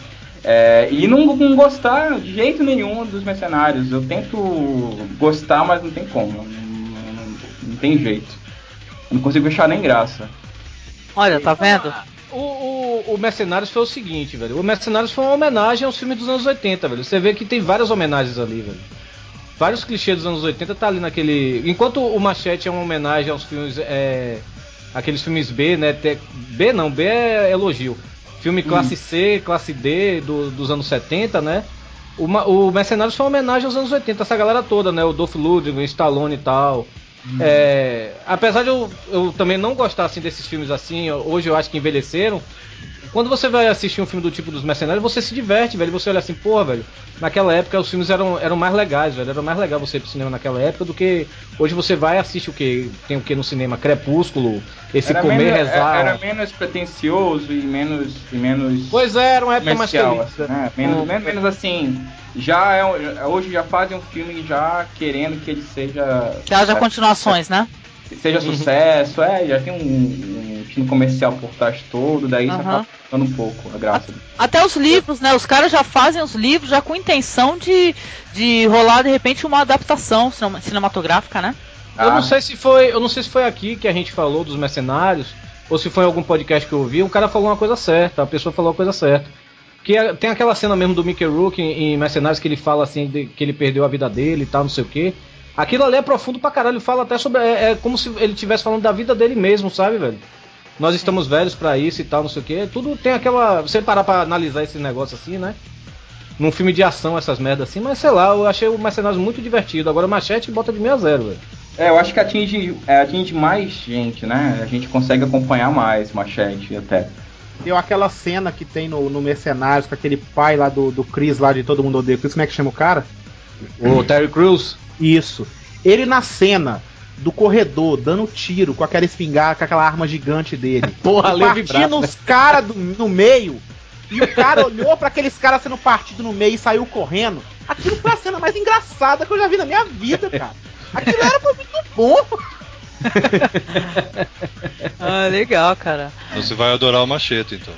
é, e não, não gostar de jeito nenhum dos mercenários. Eu tento gostar, mas não tem como. Não, não- não tem jeito. Eu não consigo achar nem graça. Olha, tá vendo? O, o, o Mercenários foi o seguinte, velho. O Mercenários foi uma homenagem aos filmes dos anos 80, velho. Você vê que tem várias homenagens ali, velho. Vários clichês dos anos 80 tá ali naquele. Enquanto o Machete é uma homenagem aos filmes. É... Aqueles filmes B, né? B não, B é elogio. Filme classe C, classe D do- dos anos 70, né? O, o Mercenários foi uma homenagem aos anos 80, essa galera toda, né? O Dolph Lundgren, o Stallone e tal. É, apesar de eu, eu também não gostar assim, desses filmes assim, hoje eu acho que envelheceram. Quando você vai assistir um filme do tipo dos Mercenários, você se diverte, velho. Você olha assim, pô, velho. Naquela época os filmes eram, eram mais legais, velho. Era mais legal você ir pro cinema naquela época do que hoje você vai e assiste o que? Tem o que no cinema? Crepúsculo, esse Era comer, menos, rezar. era menos pretencioso e menos. E menos Pois é, era uma época mais feliz. assim, né? menos, Hum. menos, menos assim. Já é, um- hoje já fazem um filme já querendo que ele seja. Que haja continuações, né? seja sucesso, é, já tem um, um time comercial por trás todo, daí isso Aham. acaba ficando um pouco a graça. Até os livros, né? Os caras já fazem os livros já com intenção de, de rolar de repente uma adaptação cinema- cinematográfica, né? Eu Ah. não sei se foi, eu não sei se foi aqui que a gente falou dos mercenários ou se foi em algum podcast que eu ouvi, um cara falou uma coisa certa, a pessoa falou a coisa certa. É- tem aquela cena mesmo do Mickey Rourke em, em Mercenários que ele fala assim de, que ele perdeu a vida dele e tal, não sei o quê. Aquilo ali é profundo pra caralho, fala até sobre é, é como se ele estivesse falando da vida dele mesmo, sabe, velho? Nós estamos velhos pra isso e tal, não sei o quê. Tudo tem aquela, você parar pra analisar esse negócio assim, né? Num filme de ação essas merdas assim, mas sei lá, eu achei o Mercenários muito divertido. Agora o Machete bota de meio a zero, velho. É, eu acho que atinge, é, atinge mais gente, né? A gente consegue acompanhar mais Machete até. Deu aquela cena que tem no, no Mercenários com aquele pai lá do, do Chris lá de Todo Mundo Odeia o Chris, como é que chama o cara? O Terry Crews. Isso. Ele na cena do corredor, dando tiro com aquela espingarda, com aquela arma gigante dele. Porra, partindo os caras do- no meio. E o cara olhou pra aqueles caras sendo partido no meio e saiu correndo. Aquilo foi a cena mais engraçada que eu já vi na minha vida, cara. Aquilo era muito bom. Ah, legal, cara. Você vai adorar o machete, então.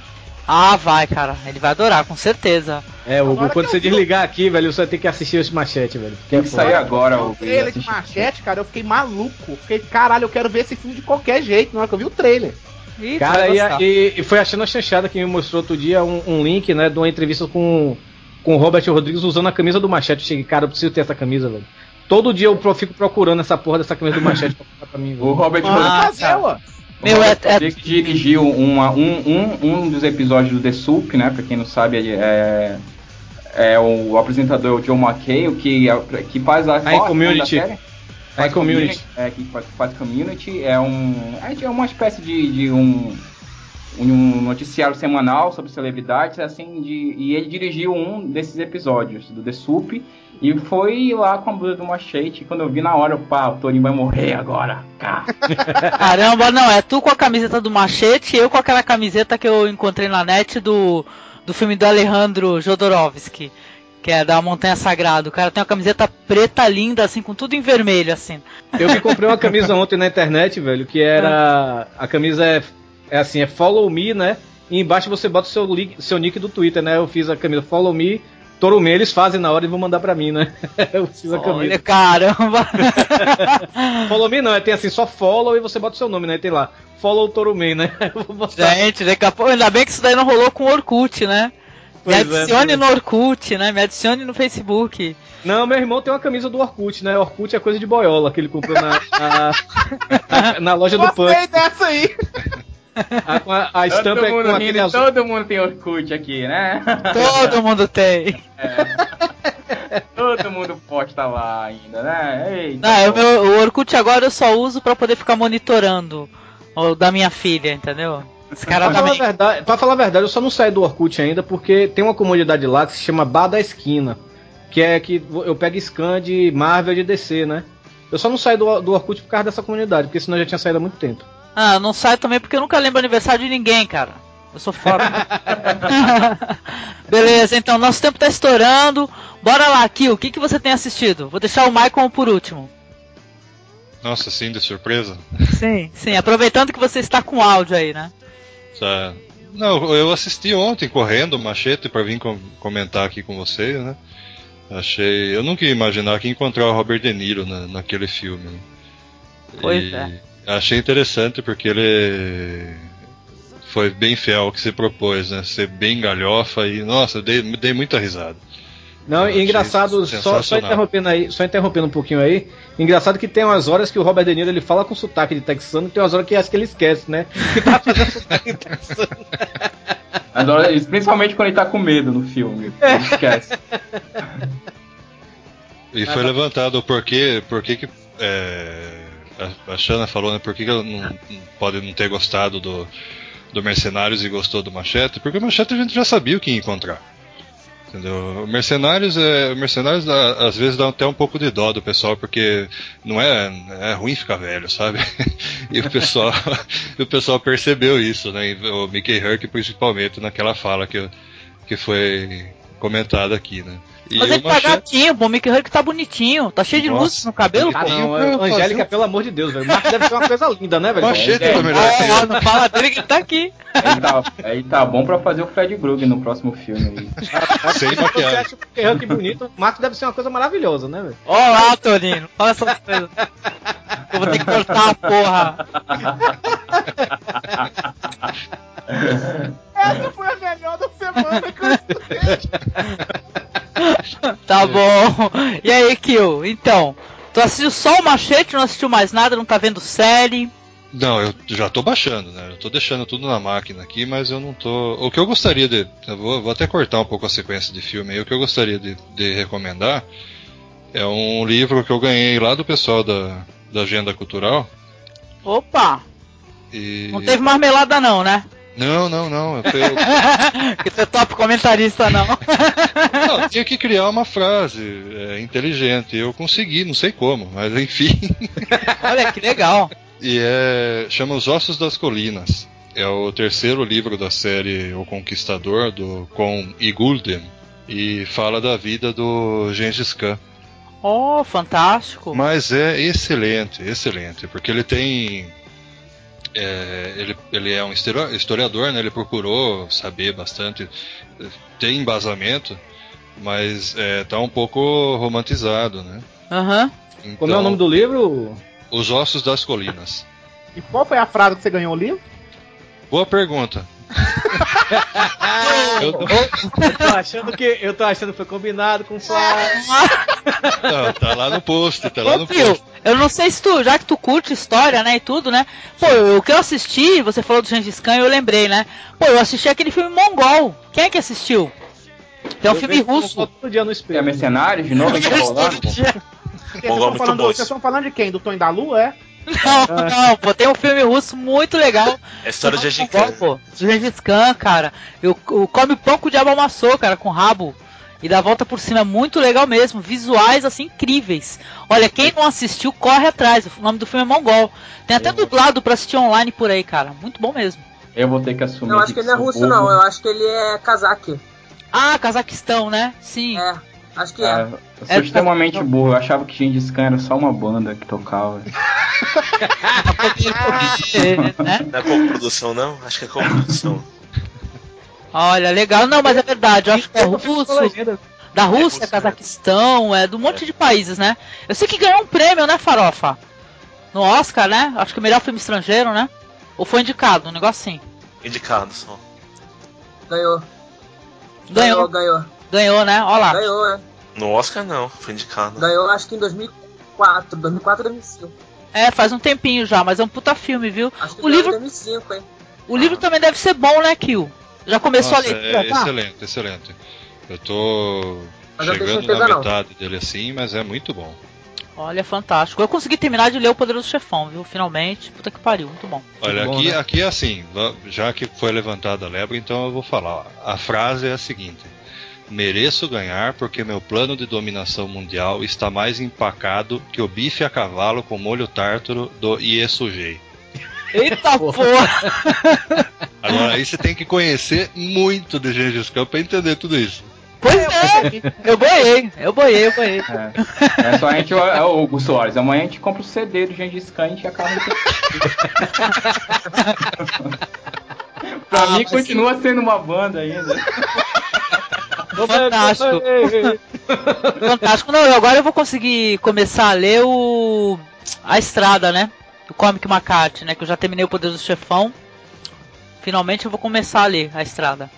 Ah, vai, cara. Ele vai adorar, com certeza. É, Hugo, Agora quando que você vi- desligar aqui, velho, você vai ter que assistir esse machete, velho. Tem que sair agora, o o trailer de machete, cara, eu fiquei maluco. Fiquei, caralho, eu quero ver esse filme de qualquer jeito, na hora que eu vi o trailer. Ih, Cara, e, e- e foi achando a chanchada que me mostrou outro dia um, um link, né, de uma entrevista com, com o Robert Rodrigues usando a camisa do Machete. Eu cheguei, cara, eu preciso ter essa camisa, velho. Todo dia eu fico procurando essa porra dessa camisa do Machete pra comprar pra mim, O velho. Rodrigo Ah. Meu, o é- Robert é- Rodrigues dirigiu uma- um, um, um dos episódios do The Soup, né? Pra quem não sabe, é, é o apresentador o John McHale, que, é- que faz a é o nome da Community. série? Ah, em Community. É, que faz, faz Community. É, um, é uma espécie de, de um, um noticiário semanal sobre celebridades, assim, de, e ele dirigiu um desses episódios do The Soup. E foi lá com a blusa do Machete. Quando eu vi na hora, pá, o Torinho vai morrer agora. Cá. Caramba, não, é tu com a camiseta do Machete e eu com aquela camiseta que eu encontrei na net do, do filme do Alejandro Jodorowsky, que é da Montanha Sagrada. O cara tem uma camiseta preta linda, assim, com tudo em vermelho, assim. Eu me comprei uma camisa ontem na internet, velho, que era. A camisa é, é assim, é Follow Me, né? E embaixo você bota o seu, link, seu nick do Twitter, né? Eu fiz a camisa Follow Me, Torume, eles fazem na hora e vão mandar pra mim, né? Eu fiz a Olha, camisa. caramba. Follow Me não, é tem assim, só follow e você bota o seu nome, né? Tem lá, Follow Torume, né? Eu vou botar. Gente, daqui a pouco, ainda bem que isso daí não rolou com o Orkut, né? Me Pois é, adicione é. no Orkut, né? Me adicione no Facebook. Não, meu irmão tem uma camisa do Orkut, né? Orkut é coisa de boiola que ele comprou na, na, na loja do Punk. Gostei dessa aí. A, a, estampa é mundo com aquele azul. todo mundo tem Orkut aqui, né? Todo mundo tem. Todo mundo posta lá ainda, né? Eita, Não, o, pô. meu, o Orkut agora eu só uso pra poder ficar monitorando o da minha filha, entendeu? Esse cara Pra falar, a também. verdade, pra falar a verdade, eu só não saí do Orkut ainda porque tem uma comunidade lá que se chama Bar da Esquina. Que é que eu pego scan de Marvel e de DC, né? Eu só não saí do, do Orkut por causa dessa comunidade, porque senão eu já tinha saído há muito tempo. Ah, não saio também porque eu nunca lembro aniversário de ninguém, cara. Eu sou foda. Beleza, então nosso tempo tá estourando. Bora lá, Kill, o que, que você tem assistido? Vou deixar o Michael por último. Nossa, sim, de surpresa. Sim, sim, aproveitando que você está com áudio aí, né? Tá. Não, eu assisti ontem correndo Machete para vir com- comentar aqui com vocês, né? Achei. Eu nunca ia imaginar que ia encontrar o Robert De Niro na, naquele filme. né? Pois E é. Achei interessante porque ele foi bem fiel ao que se propôs, né? Ser bem galhofa e, nossa, eu dei, dei muita risada. Não, Eu e engraçado, só, só interrompendo aí, só interrompendo um pouquinho aí. Engraçado que tem umas horas que o Robert De Niro ele fala com sotaque de texano e tem umas horas que acho que ele esquece, né? Que tá fazendo sotaque de texano. Olha, Principalmente quando ele tá com medo no filme. É. Ele Esquece. E foi levantado o porquê, porquê que é, a, a falou, né? Por que que ela não, pode não ter gostado do, do Mercenários e gostou do Machete? Porque o Machete a gente já sabia o que ia encontrar. Entendeu? O Mercenários, é, Mercenários dá- às vezes dá até um pouco de dó do pessoal, porque não é, é ruim ficar velho, sabe? e o pessoal, o pessoal percebeu isso, né? O Mickey Herc principalmente naquela fala que, que foi comentada aqui, né? E Mas o ele tá Machete- gatinho, pô, o Mickey Huck tá bonitinho, tá cheio de Nossa, luzes no cabelo, Ah, pô. não, fazer Angélica, pelo amor de Deus, velho. Marco deve ser uma coisa linda, né, velho? Machete É, tá melhor Ah, eu. não fala dele que tá aqui. Aí tá, aí tá bom pra fazer o Fred Krueger no próximo filme aí. Sem Você maquiagem. acha que é bonito, o Marco deve ser uma coisa maravilhosa, né, velho? Olá, Torinho, fala essas coisas. Eu vou ter que cortar a porra. Essa foi a melhor da semana que eu Tá bom. E aí, Kill? Então, tu assistiu só o machete, não assistiu mais nada, não tá vendo série? Não, eu já tô baixando, né? Eu tô deixando tudo na máquina aqui, mas eu não tô. O que eu gostaria de. Eu vou, vou até cortar um pouco a sequência de filme aí. O que eu gostaria de, de recomendar é um livro que eu ganhei lá do pessoal da, da Agenda Cultural. Opa! E... Não teve marmelada não, né? Não, não, não. Eu, eu, que você é top comentarista não. não, tinha que criar uma frase é, inteligente. Eu consegui, não sei como, mas enfim. Olha que legal. E é. chama Os Ossos das Colinas. É o terceiro livro da série O Conquistador, do com Igulden. E fala da vida do Gengis Khan. Oh, fantástico. Mas é excelente, excelente. Porque ele tem. É, ele, ele é um histori- historiador, né? Ele procurou saber bastante. Tem embasamento, mas é, tá um pouco romantizado, né? Aham. Então, Como é o nome do livro? Os Ossos das Colinas. E qual foi a frase que você ganhou o livro? Boa pergunta. Eu- Eu tô achando que eu tô achando que foi combinado com o Flávio. Não, tá lá no post, tá lá Ô, no Pio, post. eu não sei se tu, já que tu curte história, né, e tudo, né? Pô, eu- o que eu assisti, você falou do Gengis Khan, eu lembrei, né? Pô, eu assisti aquele filme Mongol. Quem é que assistiu? É um Eu filme russo. Todo dia no É espelho. Mercenários de novo? a gente vai rolar? Vocês falando, estão falando de quem? Do Tony da Lua, é? Não, não, pô, tem um filme russo muito legal. É história de Gengis Khan. pô, do Gengis Khan, cara. Eu, eu come pão que o diabo amassou, cara, com rabo. E dá a volta por cima, é muito legal mesmo. Visuais, assim, incríveis. Olha, quem não assistiu, corre atrás. O nome do filme é Mongol. Tem até dublado pra assistir online por aí, cara. Muito bom mesmo. Eu vou ter que assumir. Eu acho que ele não é russo, bobo. não. Eu acho que ele é cazaque. Ah, Cazaquistão, né? Sim. É, acho que é. Ah, eu sou É, extremamente não. burro. Eu achava que Gengis Khan era só uma banda que tocava. né? Não é co-produção, não? Acho que é co-produção. Olha, legal. Não, mas é verdade. Eu acho que é russo. Da Rússia, russo, né? Cazaquistão, é do monte de países, né? Eu sei que ganhou um prêmio, né, Farofa? No Oscar, né? Acho que o melhor filme estrangeiro, né? Ou foi indicado, um negócio assim. Indicado só. Ganhou. Ganhou, Ganhou, ganhou, né? Olha lá. ganhou, né? No Oscar, não. Foi indicado. Ganhou acho que em 2004. 2004 ou 2005. É, faz um tempinho já, mas é um puta filme, viu? Acho que O livro- em 2005, hein? O livro também deve ser bom, né, Kill? Já começou Nossa, a leitura, é tá? excelente, excelente. Eu tô Mas chegando na não. metade dele assim, mas é muito bom. Olha, fantástico. Eu consegui terminar de ler O Poderoso Chefão, viu? Finalmente. Puta que pariu, muito bom. Olha, bom, aqui, né? aqui é assim, já que foi levantada a lebre, então eu vou falar. A frase é a seguinte: Mereço ganhar porque meu plano de dominação mundial está mais empacado que o bife a cavalo com molho tártaro do Iesujei. Eita porra! Agora aí você tem que conhecer muito de Gengis Khan pra entender tudo isso. Pois é! Eu boiei, eu boiei, eu boiei. É. É só a gente, é o Augusto Soares, amanhã a gente compra o CD do Gengis Khan e a gente acaba. pra Ah, mim continua sendo uma banda ainda. Fantástico. Fantástico. Não, eu- agora eu vou conseguir começar a ler o. A Estrada, né? Do Comic Macate, né? Que eu já terminei o Poder do Chefão. Finalmente eu vou começar a ler a Estrada.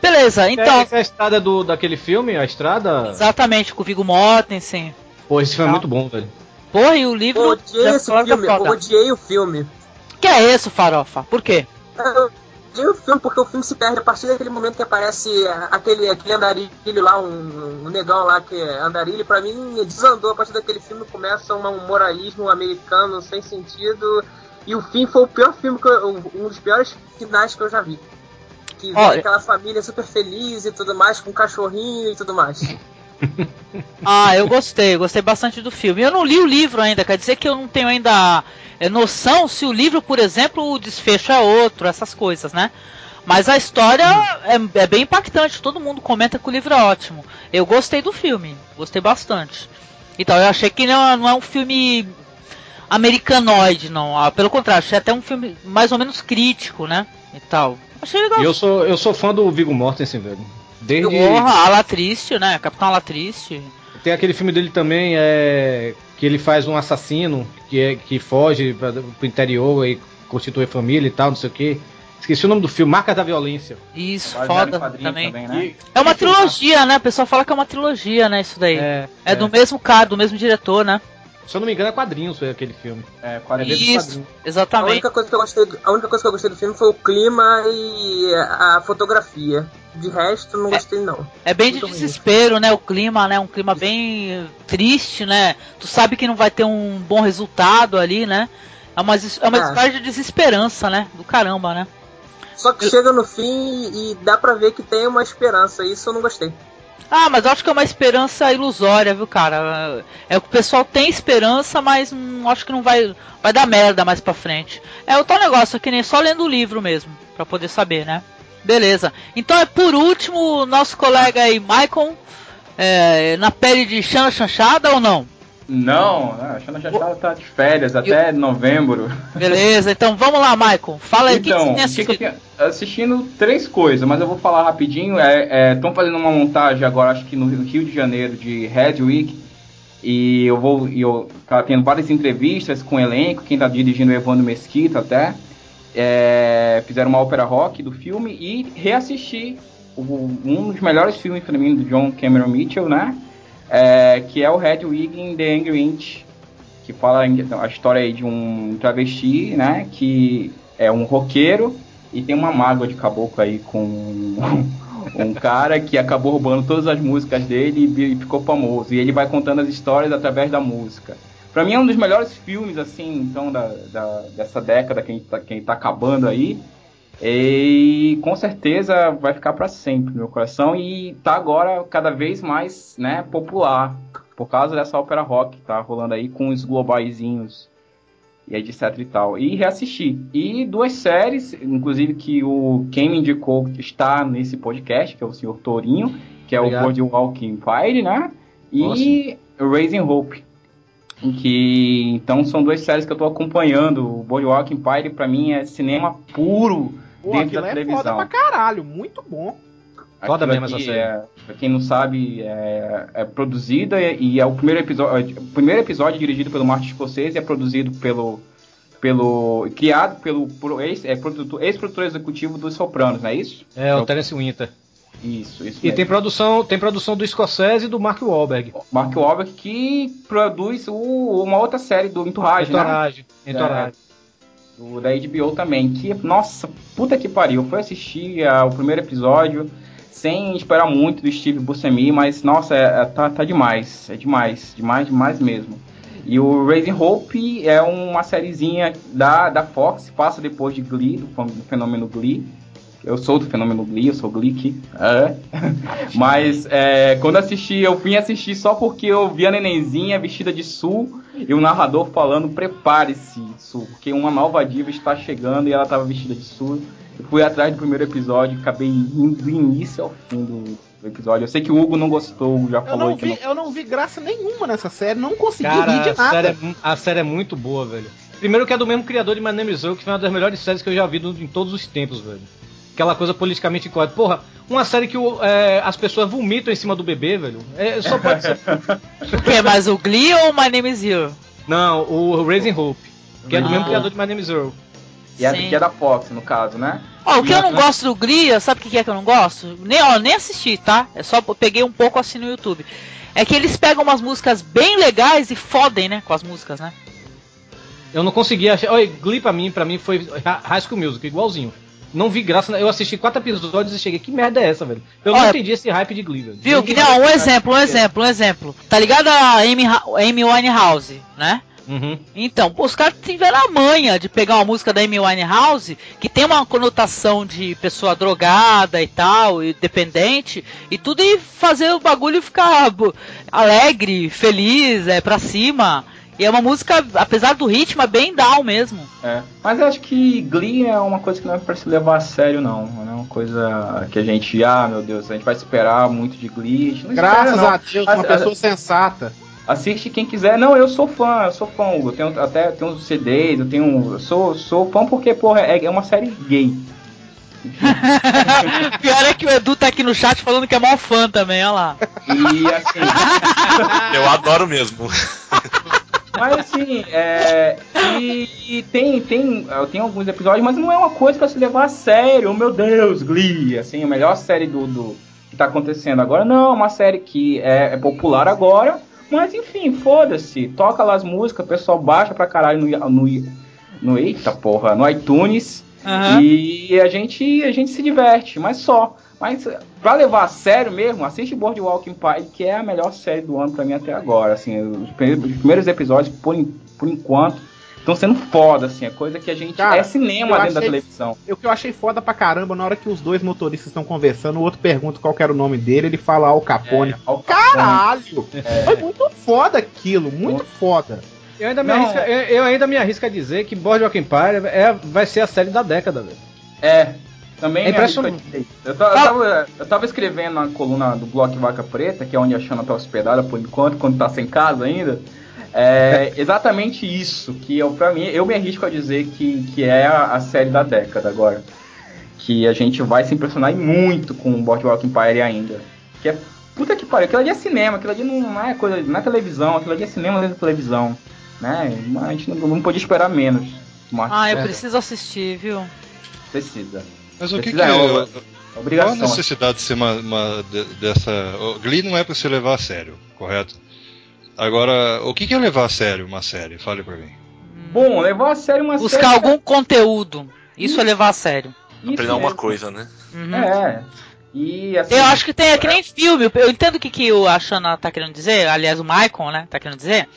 Beleza, Então, então. essa é a estrada do, daquele filme, a estrada. Exatamente, com o Viggo Mortensen. Pô, esse filme é muito bom, velho. Porra, e o livro. Eu odiei já esse é filme, eu odiei o filme. Que é isso, Farofa? Por quê? Eu odiei o filme porque o filme se perde a partir daquele momento que aparece aquele, aquele andarilho lá, um, um negão lá que é andarilho, pra mim desandou a partir daquele filme, começa uma- um moralismo americano sem sentido. E o fim foi o pior filme, que eu- um dos piores finais que eu já vi. Que Olha. aquela família super feliz e tudo mais, com um cachorrinho e tudo mais. Ah, eu gostei, gostei bastante do filme. Eu não li o livro ainda, quer dizer que eu não tenho ainda é, noção se o livro, por exemplo, o desfecho é outro, essas coisas, né? Mas a história é, é bem impactante, todo mundo comenta que o livro é ótimo. Eu gostei do filme, gostei bastante. Então, eu achei que não, não é um filme americanoide, não. Ah, pelo contrário, achei até um filme mais ou menos crítico, né? E tal. Achei legal. Eu sou, eu sou fã do Viggo Mortensen, velho. Desde. Porra, Alatriste, né? Capitão Alatriste. Tem aquele filme dele também, é. Que ele faz um assassino que, é, que foge pra, pro interior e constitui família e tal, não sei o que. Esqueci o nome do filme, Marcas da Violência. Isso, foda quadrinho também. né? É uma trilogia, né? O pessoal fala que é uma trilogia, né? Isso daí. É, É, do mesmo cara, do mesmo diretor, né? Se eu não me engano, é quadrinhos foi aquele filme. É, É quadrinho. dentro dos Isso, quadrinhos. A exatamente. única, coisa que eu gostei a única coisa que eu gostei do filme foi o clima e a fotografia. De resto, não gostei não. É bem de muito ruim. desespero, né? O clima, né? Um clima bem triste, né? Tu sabe que não vai ter um bom resultado ali, né? É uma, é uma É. história de desesperança, né? Do caramba, né? Só que chega no fim e dá pra ver que tem uma esperança. Isso eu não gostei. Ah, mas eu acho que é uma esperança ilusória, viu, cara? É o que o pessoal tem esperança, mas hum, acho que não vai, vai dar merda mais pra frente. É o tal negócio, que nem só lendo o livro mesmo, pra poder saber, né? Beleza. Então é por último, nosso colega aí, Michael, é, na pele de Xana Chanchada ou não? Não, né, a Xana já tá, tá de férias até novembro. Beleza, então vamos lá, Michael. Fala aí o que, que Então, o que que eu tenho- assistindo três coisas, mas eu vou falar rapidinho. Estão fazendo uma montagem agora, acho que no Rio de Janeiro, de Red Week. E eu vou. E eu tá tendo várias entrevistas com o elenco, quem tá dirigindo é o Evandro Mesquita até. É, fizeram uma ópera rock do filme e reassisti o- um dos melhores filmes pra mim do John Cameron Mitchell, né? É, que é o Red Wig The Angry Inch, que fala a história de um travesti, né? Que é um roqueiro e tem uma mágoa de caboclo aí com um cara que acabou roubando todas as músicas dele e e ficou famoso. E ele vai contando as histórias através da música. Pra mim é um dos melhores filmes, assim, então, da, da- dessa década que a gente tá, que a gente tá acabando aí. E com certeza vai ficar pra sempre no meu coração e tá agora cada vez mais, né, popular por causa dessa ópera rock que tá rolando aí com os globaizinhos e etc e tal. E reassisti. E duas séries, inclusive que o quem me indicou está nesse podcast, que é o Sr. Torinho, que é Obrigado. o Boardwalk Empire, né? E Raising Hope. Que então são duas séries que eu tô acompanhando. O Boardwalk Empire pra mim é cinema puro Pô, dentro da é televisão. foda pra caralho, muito bom. Foda mesmo essa aqui série. É, pra quem não sabe, é, é produzida e é o primeiro episódio, o primeiro episódio dirigido pelo Martin Scorsese é produzido pelo pelo criado pelo ex, é, produtor, ex-produtor executivo dos Sopranos, não é isso? É, o Terence Winter. Isso, isso. E mesmo. tem produção, tem produção do Scorsese e do Mark Wahlberg. Mark Wahlberg que produz o- uma outra série do Entourage, né? Entourage. Entourage. Do, da HBO também, que, nossa, puta que pariu. Eu fui assistir ah, o primeiro episódio sem esperar muito do Steve Buscemi, mas, nossa, é, é, tá, tá demais. É demais, demais, demais mesmo. E o Raising Hope é uma sériezinha da, da Fox, passa depois de Glee, do, do fenômeno Glee. Eu sou do fenômeno Glee, eu sou Glick. É. Mas é, quando assisti, eu vim assistir só porque eu vi a nenenzinha vestida de sul e o narrador falando: prepare-se, sul, porque uma nova diva está chegando e ela estava vestida de sul. Eu fui atrás do primeiro episódio e acabei rindo do início ao fim do, episódio. Eu sei que o Hugo não gostou, já falou eu não que vi, não. Eu não vi graça nenhuma nessa série, não consegui Cara, rir de a nada. série, é, a série é muito boa, velho. Primeiro que é do mesmo criador de My Name is Earl, que foi uma das melhores séries que eu já vi do- em todos os tempos, velho. Aquela coisa politicamente incorreta. Porra, uma série que o- é, as pessoas vomitam em cima do bebê, velho. É, só pode ser. O quê? Mas o Glee ou My Name is You? Não, o Raising Hope. Que é do Ah. mesmo criador de My Name is Earl. E a Sim. que é da Fox, no caso, né? Ó, o que eu não gosto do Glee, sabe o que é que eu não gosto? Nem, ó, nem assisti, tá? É só peguei um pouco assim no YouTube. É que eles pegam umas músicas bem legais e fodem, né? Com as músicas, né? Eu não consegui achar. Olha, Glee pra mim, pra mim foi Hi- High School Music, igualzinho. Não vi graça. Eu assisti quatro episódios e cheguei. Que merda é essa, velho? Eu não Olha, entendi esse hype de Glee, velho. Viu? Que não, um exemplo, um exemplo, um exemplo. Tá ligado a Amy, Amy Winehouse, né? Uhum. Então, pô, os caras tiveram a manha de pegar uma música da Amy Winehouse, que tem uma conotação de pessoa drogada e tal, e dependente, e tudo e fazer o bagulho ficar alegre, feliz, é pra cima. E é uma música, apesar do ritmo, é bem down mesmo. É. Mas eu acho que Glee é uma coisa que não é pra se levar a sério, não. Não é uma coisa que a gente, ah, meu Deus, a gente vai esperar muito de Glee. A gente não Graças espera, não. a Deus, uma As- pessoa sensata. Assiste quem quiser. Não, eu sou fã, eu sou fã, Hugo. Eu tenho até tenho uns CDs, eu tenho. Eu sou, sou fã porque, porra, é, é uma série gay. Pior é que o Edu tá aqui no chat falando que é mó fã também, olha lá. E assim. Eu adoro mesmo. Mas assim, é. E, e tem, tem, tenho alguns episódios, mas não é uma coisa pra se levar a sério. Oh, meu Deus, Glee, assim, a melhor série do, do que tá acontecendo agora. Não, é uma série que é, é popular agora, mas enfim, foda-se. Toca lá as músicas, o pessoal baixa pra caralho no, no, no eita porra, no iTunes. Aham. E a gente, a gente se diverte, mas só. Mas pra levar a sério mesmo, assiste Boardwalk Empire, que é a melhor série do ano pra mim até agora. Assim, os primeiros, os primeiros episódios, por, por enquanto, estão sendo foda, assim. É coisa que a gente. Cara, é cinema dentro da achei- televisão. O que eu achei foda pra caramba, na hora que os dois motoristas estão conversando, o outro pergunta qual que era o nome dele, ele fala Al Capone. Al Capone. Caralho! Foi muito foda aquilo, muito foda. Eu ainda, me Não. arrisco, eu, eu ainda me arrisco a dizer que Boardwalk Empire é, vai ser a série da década, velho. É. Também É impressionante. eu, eu tava, eu tava escrevendo na coluna do Bloco Vaca Preta, que é onde a Xana tá hospedada por enquanto, quando tá sem casa ainda. É exatamente isso, que eu, pra mim, eu me arrisco a dizer que, que é a, a série da década agora. Que a gente vai se impressionar muito com o Boardwalk Empire ainda. Que é puta que pariu, aquilo ali é cinema, aquilo ali não é coisa, não é televisão, aquilo ali é cinema dentro da televisão. Né? Mas A gente não, não podia esperar menos. Ah, eu é, preciso assistir, viu? precisa. Mas o que, que Precisa, é é? uma Qual a Obrigação. necessidade de ser uma, uma de- dessa. O Glee não é pra se levar a sério, correto? Agora, o que que é levar a sério uma série? Fale pra mim. Bom, levar a sério uma Buscar série. algum conteúdo. Isso é levar a sério. Isso Aprender alguma coisa, né? Uhum. É. E assim. Eu acho que tem, é que nem filme. Eu entendo o que, que o- a Shana tá querendo dizer, aliás, o Michael, né, tá querendo dizer.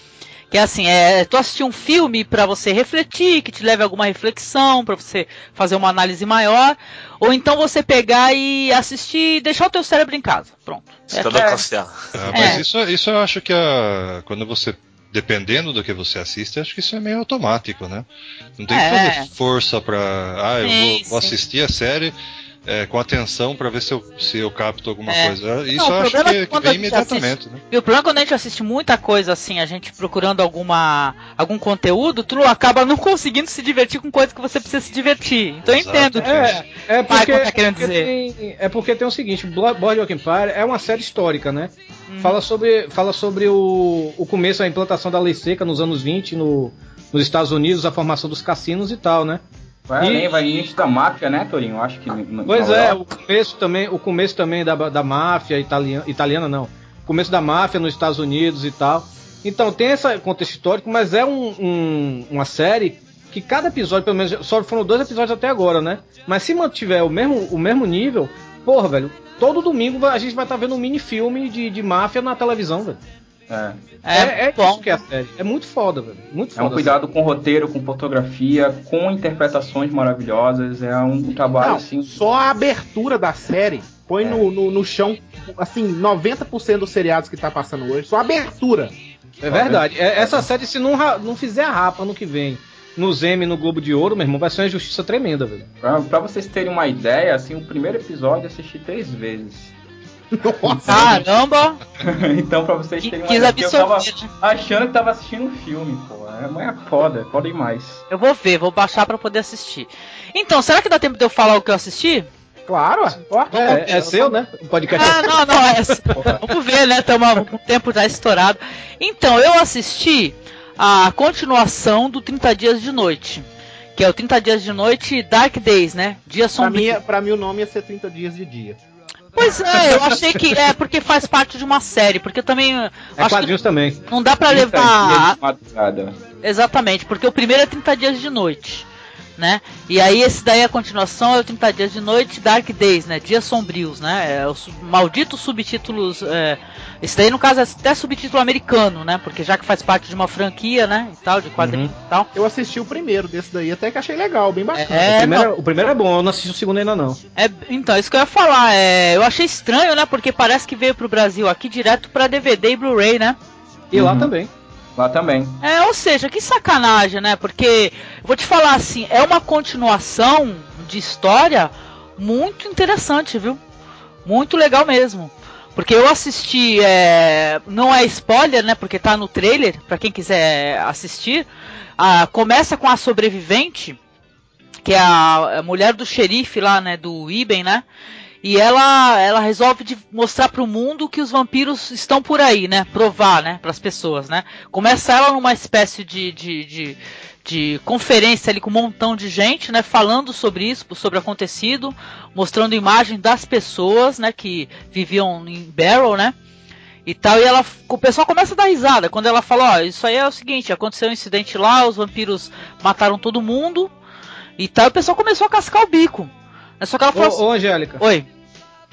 Que é assim, é tu assistir um filme pra você refletir, que te leve a alguma reflexão, pra você fazer uma análise maior, ou então você pegar e assistir e deixar o teu cérebro em casa. Pronto. É, tá é. Ah, mas É. isso, isso eu acho que a, quando você. Dependendo do que você assiste, acho que isso é meio automático, né? Não tem É. que fazer força pra. Ah, eu Sim, vou, vou assistir a série é, com atenção pra ver se eu, se eu capto alguma É. coisa. Isso Não, eu acho problema é que, que que vem imediatamente, né? E o problema é quando a gente assiste muita coisa assim, a gente procurando alguma algum conteúdo, tu acaba não conseguindo se divertir com coisa que você precisa se divertir. Então eu Exato. entendo que É, é porque, Michael tá querendo porque dizer. tem, é porque tem o seguinte, Boardwalk Empire é uma série histórica, né? Uhum. Fala sobre, fala sobre o, o começo, a implantação da lei seca nos anos 20 no, nos Estados Unidos, a formação dos cassinos e tal, né? Vai E- além, vai início da máfia, né, Torinho? Acho que. Pois é, Europa. o começo também, o começo também da, da máfia italiana, italiana não, o começo da máfia nos Estados Unidos e tal. Então tem esse contexto histórico, mas é um- um- uma série que cada episódio, pelo menos, só foram dois episódios até agora, né? Mas se mantiver o mesmo, o mesmo nível, porra, velho, todo domingo a gente vai estar tá vendo um mini filme de, de máfia na televisão, velho. É. É, é, é isso que é a série. É muito foda, velho. Muito É foda. um cuidado com roteiro, com fotografia, com interpretações maravilhosas. É um trabalho Não, assim. só a abertura da série põe no, no, no chão, assim, 90% dos seriados que tá passando hoje. Só a abertura. É verdade. É, essa série, se não, não fizer a rapa no que vem, no Zeme e no Globo de Ouro, meu irmão, vai ser uma injustiça tremenda, velho. Pra, pra vocês terem uma ideia, assim, o primeiro episódio eu assisti três vezes. Nossa. Caramba! então, pra vocês Que- terem uma ideia, eu tava né? achando que tava assistindo um filme, pô. É, mas é foda, é foda demais. Eu vou ver, vou baixar pra poder assistir. Então, será que dá tempo de eu falar o que eu assisti? Claro, ó. É, é seu, né? O podcast. Ah, não, não, é. Vamos ver, né? Estamos com o tempo já estourado. Então, eu assisti a continuação do 30 Dias de Noite. Que é o 30 Dias de Noite Dark Days, né? Dia Pra mim, sombrio. pra mim o nome ia ser 30 dias de dia. Pois é, eu achei que é porque faz parte de uma série. Porque também. É acho que quadrinhos também. não dá pra 30 levar. Exatamente, porque o primeiro é 30 dias de noite, né? E aí esse daí a continuação é o 30 dias de noite, Dark Days, né? Dias sombrios, né? É os malditos subtítulos. É... Esse daí no caso é até subtítulo americano, né? Porque já que faz parte de uma franquia, né? E tal, de quadrinhos e tal. Eu assisti o primeiro desse daí, até que achei legal, bem bacana. o, É, primeiro, não, o primeiro é bom, eu não assisti o segundo ainda não. é, então, isso que eu ia falar. É, eu achei estranho, né? Porque parece que veio pro Brasil aqui direto pra DVD e Blu-ray, né? E lá Uhum. também. Lá também. É, ou seja, que sacanagem, né? Porque, vou te falar assim, é uma continuação de história muito interessante, viu? Muito legal mesmo. Porque eu assisti, é, não é spoiler, né? Porque tá no trailer, pra quem quiser assistir. Ah, começa com a sobrevivente, que é a, a mulher do xerife lá, né? Do Iben, né? E ela, ela resolve de mostrar pro mundo que os vampiros estão por aí, né? Provar, né? Para as pessoas, né? Começa ela numa espécie de, de, de, de conferência ali com um montão de gente, né? Falando sobre isso, sobre o acontecido, mostrando imagem das pessoas, né? Que viviam em Barrow, né? E tal, e ela, o pessoal começa a dar risada quando ela fala: Ó, isso aí é o seguinte, aconteceu um incidente lá, os vampiros mataram todo mundo e tal, e o pessoal começou a cascar o bico. É só que ela falou assim, Ô, ô Angélica, Oi.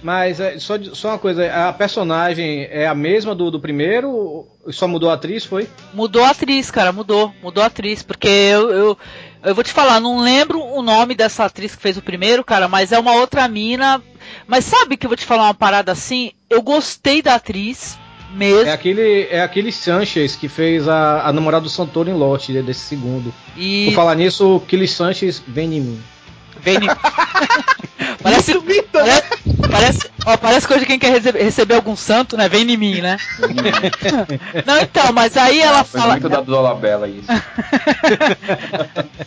Mas é, só, só uma coisa, a personagem é a mesma do, do primeiro? Só mudou a atriz, foi? Mudou a atriz, cara, mudou. Mudou a atriz. Porque eu, eu, eu vou te falar, não lembro o nome dessa atriz que fez o primeiro, cara, mas é uma outra mina. Mas sabe que eu vou te falar uma parada assim? Eu gostei da atriz mesmo. É aquele, é aquele Sanchez que fez a, a namorada do Santoro em desse segundo. E. Por falar nisso, o Killy Sanchez vem em mim. Vem em- parece, parece, parece, ó, parece coisa de quem quer receber, receber algum santo, né? Vem em mim, né? Não, então, mas aí ela Foi fala. muito da Dolabella isso.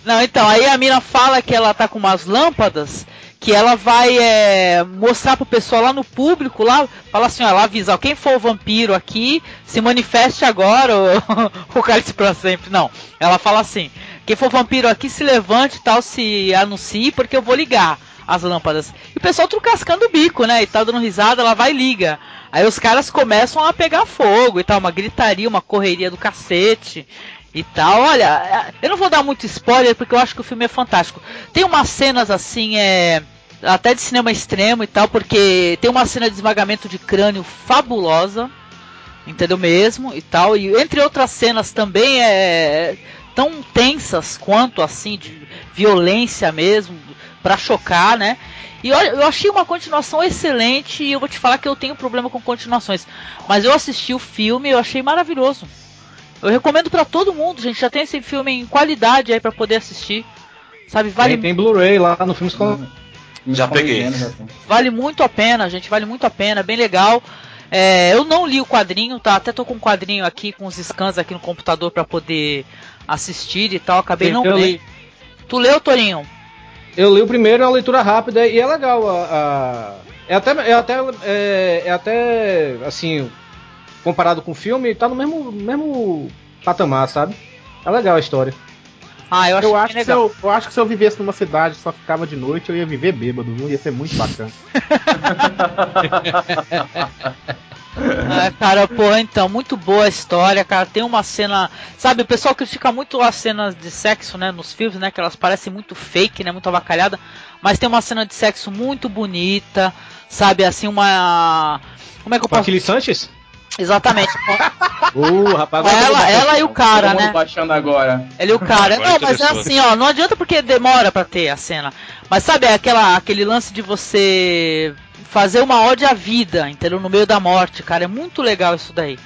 Não, então, aí a mina fala que ela tá com umas lâmpadas que ela vai é, mostrar pro pessoal lá no público, lá, fala assim, ó, ela avisa, ó, quem for o vampiro aqui, se manifeste agora, ou o cálice pra sempre. Não, ela fala assim, quem for vampiro aqui se levante e tal, se anuncie, porque eu vou ligar as lâmpadas. E o pessoal trucascando o bico, né, e tal, dando risada, ela vai e liga. Aí os caras começam a pegar fogo e tal, uma gritaria, uma correria do cacete e tal. Olha, eu não vou dar muito spoiler porque eu acho que o filme é fantástico. Tem umas cenas assim, é. Até de cinema extremo e tal, porque tem uma cena de esmagamento de crânio fabulosa, entendeu mesmo? E tal. E entre outras cenas também é tão tensas quanto assim, de violência mesmo, pra chocar, né? E olha, eu achei uma continuação excelente e eu vou te falar que eu tenho problema com continuações. Mas eu assisti o filme e eu achei maravilhoso. Eu recomendo pra todo mundo, gente. Já tem esse filme em qualidade aí pra poder assistir. Sabe, vale, Tem, tem Blu-ray lá no Filmes com. Já peguei. Já tem. vale muito a pena, gente. Vale muito a pena, é bem legal. É, eu não li o quadrinho, tá? Até tô com um quadrinho aqui com os scans aqui no computador pra poder assistir e tal. Acabei Sim, não eu lendo. li. Tu leu, Torinho? Eu li o primeiro, é uma leitura rápida e é legal. A, a- é até, é até, é, é até assim, comparado com o filme, tá no mesmo, mesmo patamar, sabe? É legal a história. Ah, eu achei Eu acho, que se legal. eu, eu acho que se eu vivesse numa cidade e só ficava de noite, eu ia viver bêbado, viu? Ia ser muito bacana. É, cara, pô, então, muito boa a história, cara. Tem uma cena. Sabe, o pessoal critica muito as cenas de sexo, né, nos filmes, né? Que elas parecem muito fake, né? Muito avacalhada. Mas tem uma cena de sexo muito bonita, sabe? Assim, uma. Como é que eu posso. aquele Sanches? Exatamente. Uh, rapaz. ela, ela e o cara, né? baixando agora. Ele e o cara. Agora Não, mas é assim, ó, não adianta porque demora pra ter a cena. Mas sabe, é aquela, aquele lance de você fazer uma ode à vida, entendeu? No meio da morte, cara. É muito legal isso daí.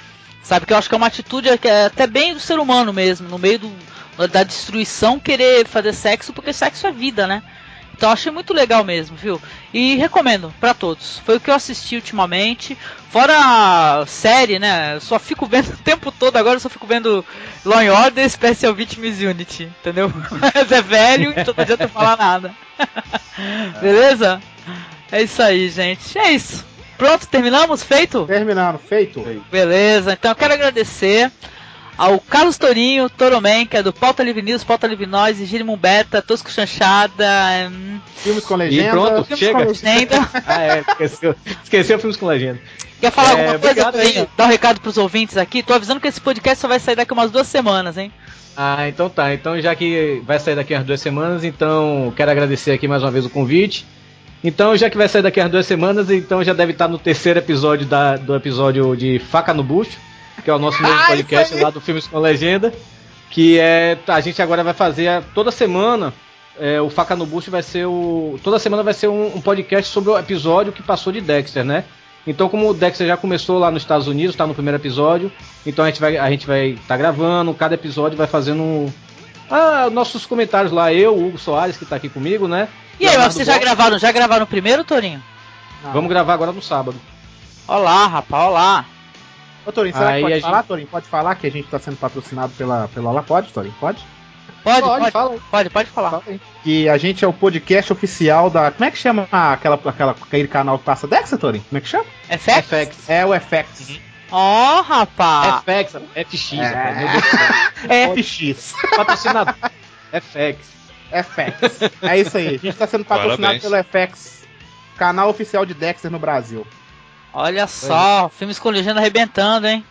Sabe, que eu acho que é uma atitude é até bem do ser humano mesmo, no meio do, da destruição, querer fazer sexo, porque sexo é vida, né? Então achei muito legal mesmo, viu? E recomendo pra todos. Foi o que eu assisti ultimamente. Fora a série, né? Eu só fico vendo o tempo todo agora, eu só fico vendo Law and Order Special Victims Unity, entendeu? Mas é velho, então não adianta falar nada. Beleza? É isso aí, gente. É isso. Pronto, terminamos? Feito? Terminando, feito. Beleza, então eu quero agradecer ao Carlos Torinho, Toroman, que é do Pauta Livre News, Pauta Livre Nós, Beta, Tosco Chanchada, hum, Filmes com E legenda. pronto, Filmes chega. com Legenda. Ah, é, esqueceu. Esqueceu filmes com legenda. Quer falar É, alguma coisa, obrigado. Torinho? Dá um recado pros ouvintes aqui. Tô avisando que esse podcast só vai sair daqui umas duas semanas, hein? Ah, então tá. Então já que vai sair daqui umas duas semanas, então quero agradecer aqui mais uma vez o convite. Então, já que vai sair daqui umas duas semanas, então já deve estar no terceiro episódio da, do episódio de Faca no Bucho, que é o nosso novo Ah, podcast lá do Filmes com Legenda. Que é. A gente agora vai fazer a- toda semana. é, o Faca no Bucho vai ser o. Toda semana vai ser um, um podcast sobre o episódio que passou de Dexter, né? Então, como o Dexter já começou lá nos Estados Unidos, tá no primeiro episódio, então a gente vai a gente vai tá gravando, cada episódio vai fazendo um- ah, nossos comentários lá, eu, o Hugo Soares que tá aqui comigo, né? E aí, vocês já gravaram? Já gravaram o primeiro, Torinho? Não. Vamos gravar agora no sábado. Olá, rapaz, olá. Ô, Torinho, será Aí que pode a falar, gente- Torinho? Pode falar que a gente tá sendo patrocinado pela, pela Olá? Pode, Torinho? Pode? Pode, Pode, pode, pode, pode falar. Que a gente é o podcast oficial da. Como é que chama aquela, aquela, aquele canal que passa Dexter, Torinho? Como é que chama? FX? FX. É o FX. Ó, rapaz. FX, FX, É. rapaz. FX. Patrocinador. FX. FX. É isso aí. A gente tá sendo patrocinado Parabéns. pelo FX, canal oficial de Dexter no Brasil. Olha só, filmes com legenda arrebentando, hein?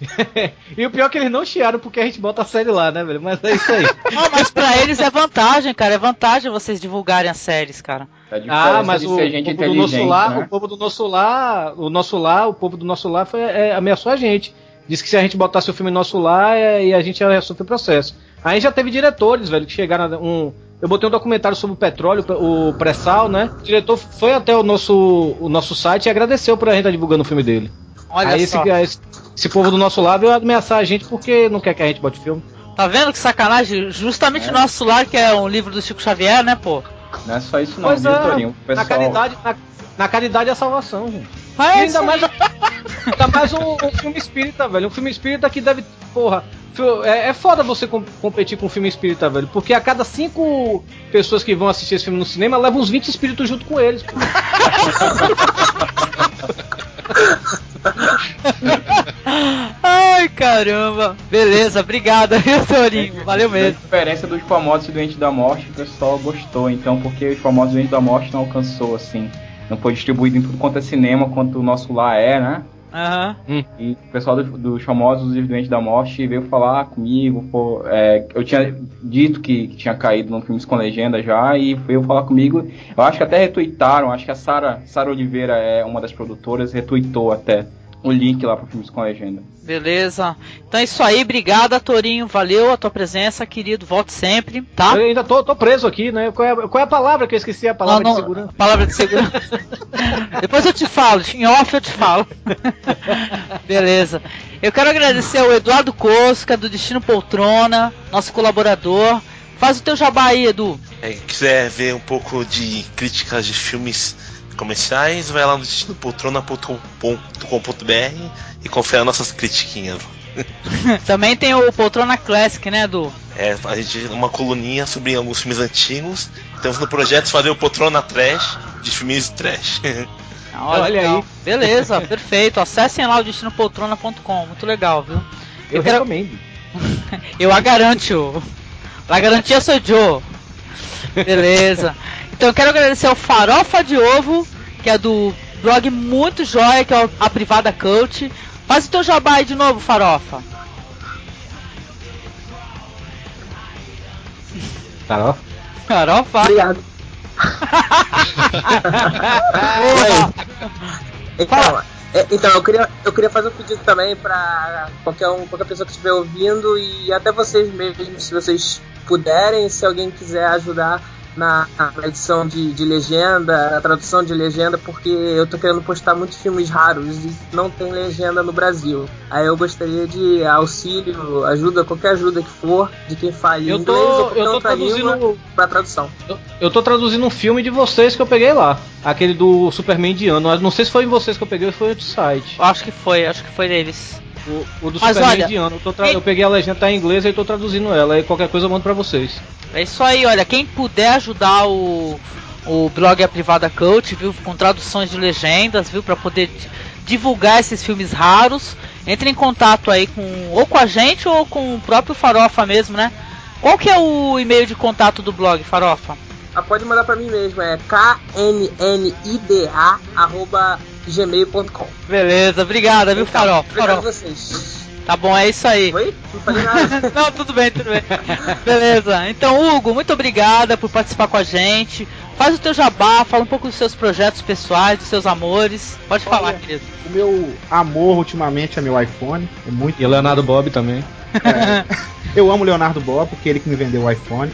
e o pior é que eles não chiaram porque a gente bota a série lá, né, velho? Mas é isso aí. Não, mas pra eles é vantagem, cara. É vantagem vocês divulgarem as séries, cara. Diferença Ah, mas o, povo do nosso lar, né? o povo do nosso lar, o nosso lar, o povo do nosso lar foi, é, ameaçou a gente. Disse que se a gente botasse o filme nosso lá, é, e a gente ia sofrer processo. Aí já teve diretores, velho, que chegaram um. Eu botei um documentário sobre o petróleo, o pré-sal, né? O diretor foi até o nosso, o nosso site e agradeceu por a gente estar divulgando o filme dele. Olha Aí esse, só. esse, esse povo do nosso lado veio ameaçar a gente porque não quer que a gente bote filme. Tá vendo que sacanagem? Justamente o nosso lar, que é um livro do Chico Xavier, né, pô? Não é só isso não, Pois viu, é, Torinho? O na pessoal... caridade, na, na caridade é a salvação, gente. Mas E é ainda isso mais, ainda mais um, um filme espírita, velho. Um filme espírita que deve. Porra. É, é foda você com- competir com um filme espírita, velho. Porque a cada cinco pessoas que vão assistir esse filme no cinema, levam uns 20 espíritos junto com eles. pô. Ai, caramba. Beleza, obrigado, viu, Torinho? Valeu A mesmo. diferença dos famosos Doentes da Morte, o pessoal gostou, então, porque os famosos Doentes da Morte não alcançou, assim. Não foi distribuído em tudo quanto é cinema, quanto o nosso lá é, né? Aham. E o pessoal dos, dos famosos os Doentes da Morte veio falar comigo, pô, é, eu tinha dito que, que tinha caído no Filmes com Legenda já, e veio falar comigo. Eu acho que até retuitaram, acho que a Sara Sara Oliveira é uma das produtoras, retuitou até o link lá pro Filmes com Legenda. Beleza. Então é isso aí, obrigada, Torinho. Valeu a tua presença, querido. Volte sempre, tá? Eu ainda tô, tô preso aqui, né? Qual é, qual é a palavra que eu esqueci? A palavra Não, de não, segurança. Palavra de segurança. Depois eu te falo, em off eu te falo. Beleza. Eu quero agradecer ao Eduardo Cosca, do Destino Poltrona, nosso colaborador. Faz o teu jabá aí, Edu. É, quiser ver um pouco de críticas de filmes comerciais, vai lá no destinopoltrona.com.br e confere nossas critiquinhas. Também tem o Poltrona Classic, né, Edu? É, a gente uma coluninha sobre alguns filmes antigos. Estamos no projeto de fazer o Poltrona Trash de filmes trash. Olha legal. aí. Beleza, perfeito. Acessem lá o destinopoltrona.com. Muito legal, viu? Eu, Eu quero- recomendo. Eu a garanto. A garantia sou Joe. Beleza. Então eu quero agradecer ao Farofa de Ovo, que é do blog muito joia, que é a Privada Coach. Faz o teu jabá aí de novo, Farofa. Farofa? Farofa? Obrigado. então, é, então eu, queria, eu queria fazer um pedido também para qualquer, um, qualquer pessoa que estiver ouvindo e até vocês mesmos, se vocês puderem, se alguém quiser ajudar na, na edição de, de legenda, na tradução de legenda, porque eu tô querendo postar muitos filmes raros e não tem legenda no Brasil. Aí eu gostaria de auxílio, ajuda, qualquer ajuda que for, de quem fala Eu inglês tô- ou qualquer eu tô outra traduzindo- língua pra tradução. Eu, eu tô traduzindo um filme de vocês que eu peguei lá. Aquele do Superman indiano. Eu Não sei se foi em vocês que eu peguei ou foi outro site. Acho que foi, acho que foi deles. O, o do Mas Superman olha, indiano. Eu, tô tra- eu peguei a legenda tá em inglês e eu tô traduzindo ela. Aí qualquer coisa eu mando pra vocês. É isso aí, olha, quem puder ajudar o, o blog A Privada Coach, viu, com traduções de legendas, viu, para poder di- divulgar esses filmes raros, entre em contato aí com ou com a gente ou com o próprio Farofa mesmo, né? Qual que é o e-mail de contato do blog, Farofa? Ah, pode mandar pra mim mesmo, é knnida arroba gmail.com. Beleza, obrigada, viu, Então, Farofa? Obrigado a Farofa. vocês. Tá bom, é isso aí. Oi? Não falei nada. Não, tudo bem, tudo bem. Beleza. Então, Hugo, muito obrigada por participar com a gente. Faz o teu jabá, fala um pouco dos seus projetos pessoais, dos seus amores. Pode falar, Olha. querido. O meu amor ultimamente é meu iPhone. É muito. E o Leonardo Bob também. Eu amo o Leonardo Bob, porque ele que me vendeu o iPhone.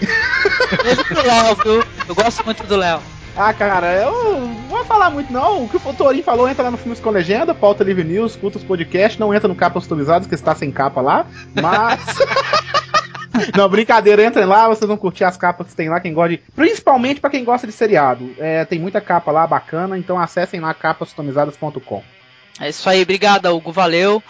Beijo pro Léo, viu? Eu gosto muito do Léo. Ah, cara, eu não vou falar muito não. O que o Torinho falou, entra lá no Filmes com Legenda, pauta Livre News, escuta os podcasts, não entra no Capa Customizados, que está sem capa lá, mas... não, brincadeira, entrem lá, vocês vão curtir as capas que tem lá, quem gosta de... Principalmente pra quem gosta de seriado. É, tem muita capa lá bacana, então acessem lá capascustomizadas.com. É isso aí, obrigada, Hugo, valeu.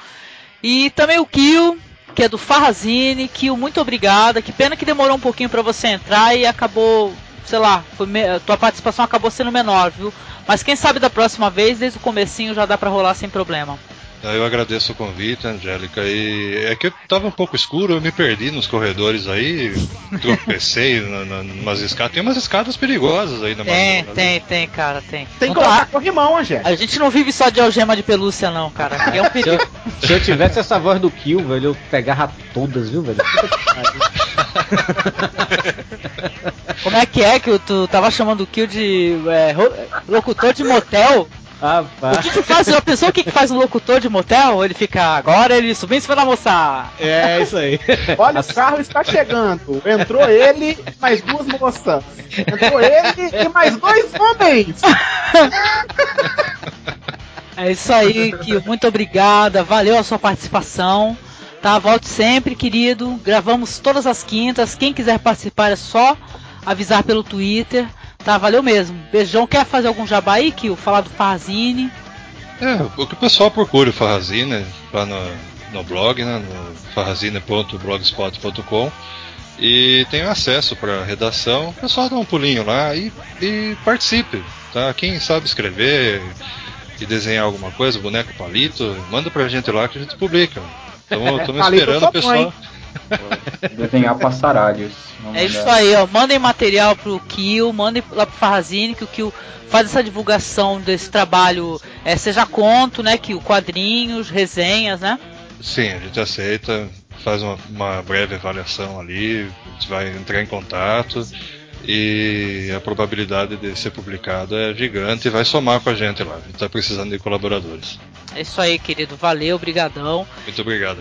E também o Kio, que é do Farrazine. Kio, muito obrigada. Que pena que demorou um pouquinho pra você entrar e acabou, sei lá, foi me- tua participação acabou sendo menor, viu? Mas quem sabe da próxima vez, desde o comecinho já dá pra rolar sem problema. Eu agradeço o convite, Angélica. E é que eu tava um pouco escuro, eu me perdi nos corredores aí, tropecei na, na, numas escadas. Tem umas escadas perigosas aí na Tem, Madonna, né? tem, tem, cara, tem. Tem Não que colocar tá- corrimão, Angé. a gente não vive só de algema de pelúcia, não, cara. É um Se perigo. eu, se eu tivesse essa voz do Kill, velho, eu pegava todas, viu, velho? Que. Como é que é que tu tava chamando o Kill de é, locutor de motel? O Rapaz. que, que faz? Já pensou o que, que faz um locutor de motel? Ele fica agora, ele subiu em cima da moça. É isso aí. Olha, o carro está chegando. Entrou ele e mais duas moças. Entrou ele e mais dois homens. É isso aí, Kio. Muito obrigada. Valeu a sua participação. Tá, volte sempre, querido. Gravamos todas as quintas. Quem quiser participar é só avisar pelo Twitter. Tá, valeu mesmo. Beijão. Quer fazer algum jabá aí, Kio? Falar do Farzine? É, o que o pessoal procura o Farrazine lá no, no blog, né, no farrazine.blogspot.com e tem acesso para redação. O pessoal dá um pulinho lá e, e participe, tá? Quem sabe escrever e desenhar alguma coisa, boneco palito, manda pra gente lá que a gente publica. Estamos esperando o pessoal. Desenhar passaralhos. É isso aí, ó. Mandem material pro Kill, mandem lá pro Farrazine, que o Kill faz essa divulgação desse trabalho, é, seja conto, né, Kill, quadrinhos, resenhas, né? Sim, a gente aceita, faz uma, uma breve avaliação ali, a gente vai entrar em contato e a probabilidade de ser publicado é gigante e vai somar com a gente lá. A gente está precisando de colaboradores. É isso aí, querido. Valeu, brigadão. Muito obrigado.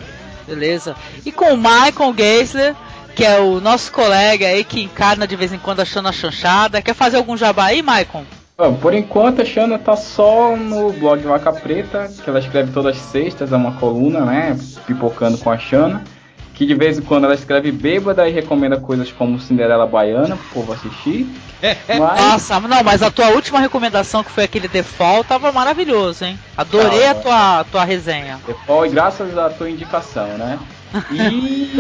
Beleza? E com o Michael Geisler, que é o nosso colega aí que encarna de vez em quando a chanchada. Quer fazer algum jabá aí, Michael? Bom, por enquanto a Xana tá só no blog Vaca Preta, que ela escreve todas as sextas, é uma coluna, né? Pipocando com a Xana. Que de vez em quando ela escreve bêbada e recomenda coisas como Cinderela Baiana pro povo assistir. Mas Nossa, não, mas a tua última recomendação, que foi aquele default, tava maravilhoso, hein? Adorei a tua, tua resenha. E graças à tua indicação, né? E,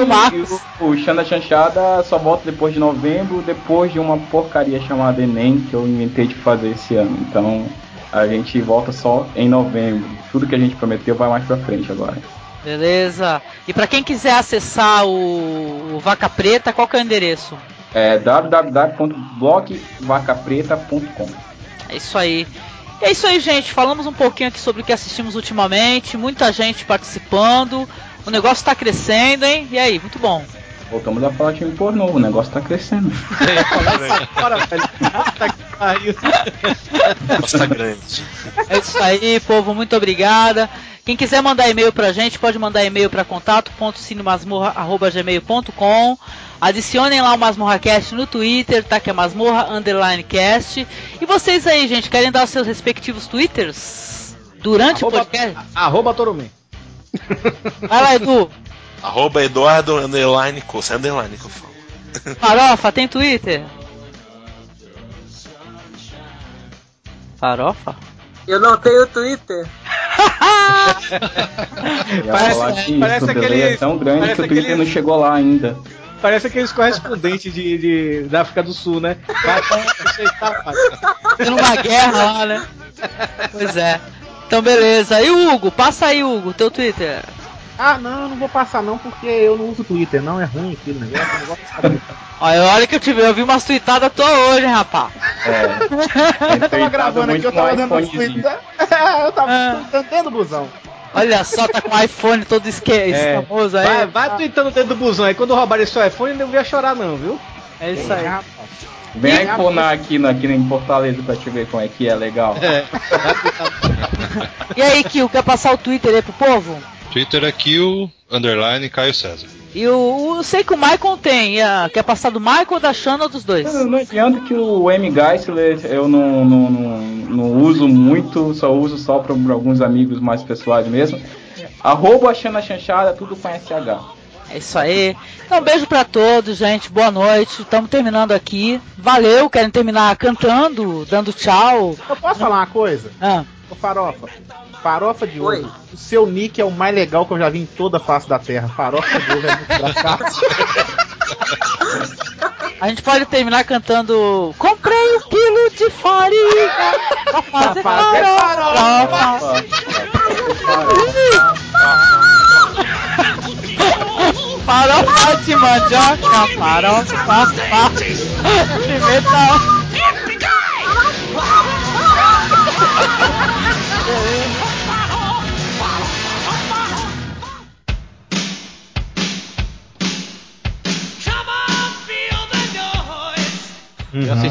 o, o Xana Chanchada só volta depois de novembro, depois de uma porcaria chamada Enem que eu inventei de fazer esse ano. Então a gente volta só em novembro. Tudo que a gente prometeu vai mais pra frente agora. Beleza? E pra quem quiser acessar o, o Vaca Preta, qual que é o endereço? É www.blogvacapreta.com É isso aí. E é isso aí, gente. Falamos um pouquinho aqui sobre o que assistimos ultimamente. Muita gente participando. O negócio tá crescendo, hein? E aí, muito bom. Voltamos a falar de filme pornô, o negócio tá crescendo. Bora, velho. Puta que pariu. Nossa, grande. É isso aí, povo. Muito obrigada. Quem quiser mandar e-mail pra gente, pode mandar e-mail para contato.cinemasmorra.gmail.com Adicionem lá o MasmorraCast no Twitter, tá? Que é Masmorra Underline Cast. E vocês aí, gente, querem dar os seus respectivos Twitters? Durante Arroba- o podcast? Arroba Torumen. Vai lá, Edu. Arroba Eduardo Underline Coça. É Underline que eu falo. Farofa, tem Twitter? Farofa? Eu não tenho Twitter. Parece- parece isso, aquele- é tão grande parece que o Twitter aquele- não chegou lá ainda. Parece aqueles correspondentes de, de- da África do Sul, né? Tendo uma guerra lá, né? Pois é. Então, beleza. E o Hugo? Passa aí, Hugo, teu Twitter. Ah, não, eu não vou passar não, porque eu não uso Twitter, não, é ruim negócio, eu não gosto de saber. Olha, olha que eu tive, eu vi umas tweetadas tua hoje, hein, rapaz. É. Eu tava gravando aqui, eu tava dando uns tweets. Eu tava Ah. busão. Olha só, tá com o iPhone todo esque... É. aí. Vai, vai tweetando dentro do busão aí. Quando roubarem seu iPhone, não ia chorar, não, viu? É isso aí. rapaz. Vem iPhonear aqui, no- aqui em Fortaleza pra te ver como é que é legal. E aí, Kio, quer passar o Twitter aí pro povo? Twitter é Kill, underline Caio César. E o, o- eu sei que o Michael tem. a- quer passar do Michael ou da Shanna ou dos dois? Não, não adianta que o M. Geisler eu não, não, não, não uso muito, só uso só para alguns amigos mais pessoais mesmo. Arroba Xana Chanchada, tudo com SH. É isso aí. Então, um beijo pra todos, gente. Boa noite. Estamos terminando aqui. Valeu. Querem terminar cantando, dando tchau? Eu posso falar uma coisa? Ah, Ô Farofa, Farofa de Oi. ouro. O seu nick é o mais legal que eu já vi em toda a face da Terra. Farofa de ouro é muito engraçado. a gente pode terminar cantando Comprei um quilo de farinha pra fazer fazer farofa. Farofa de mandioca, farofa, pimenta.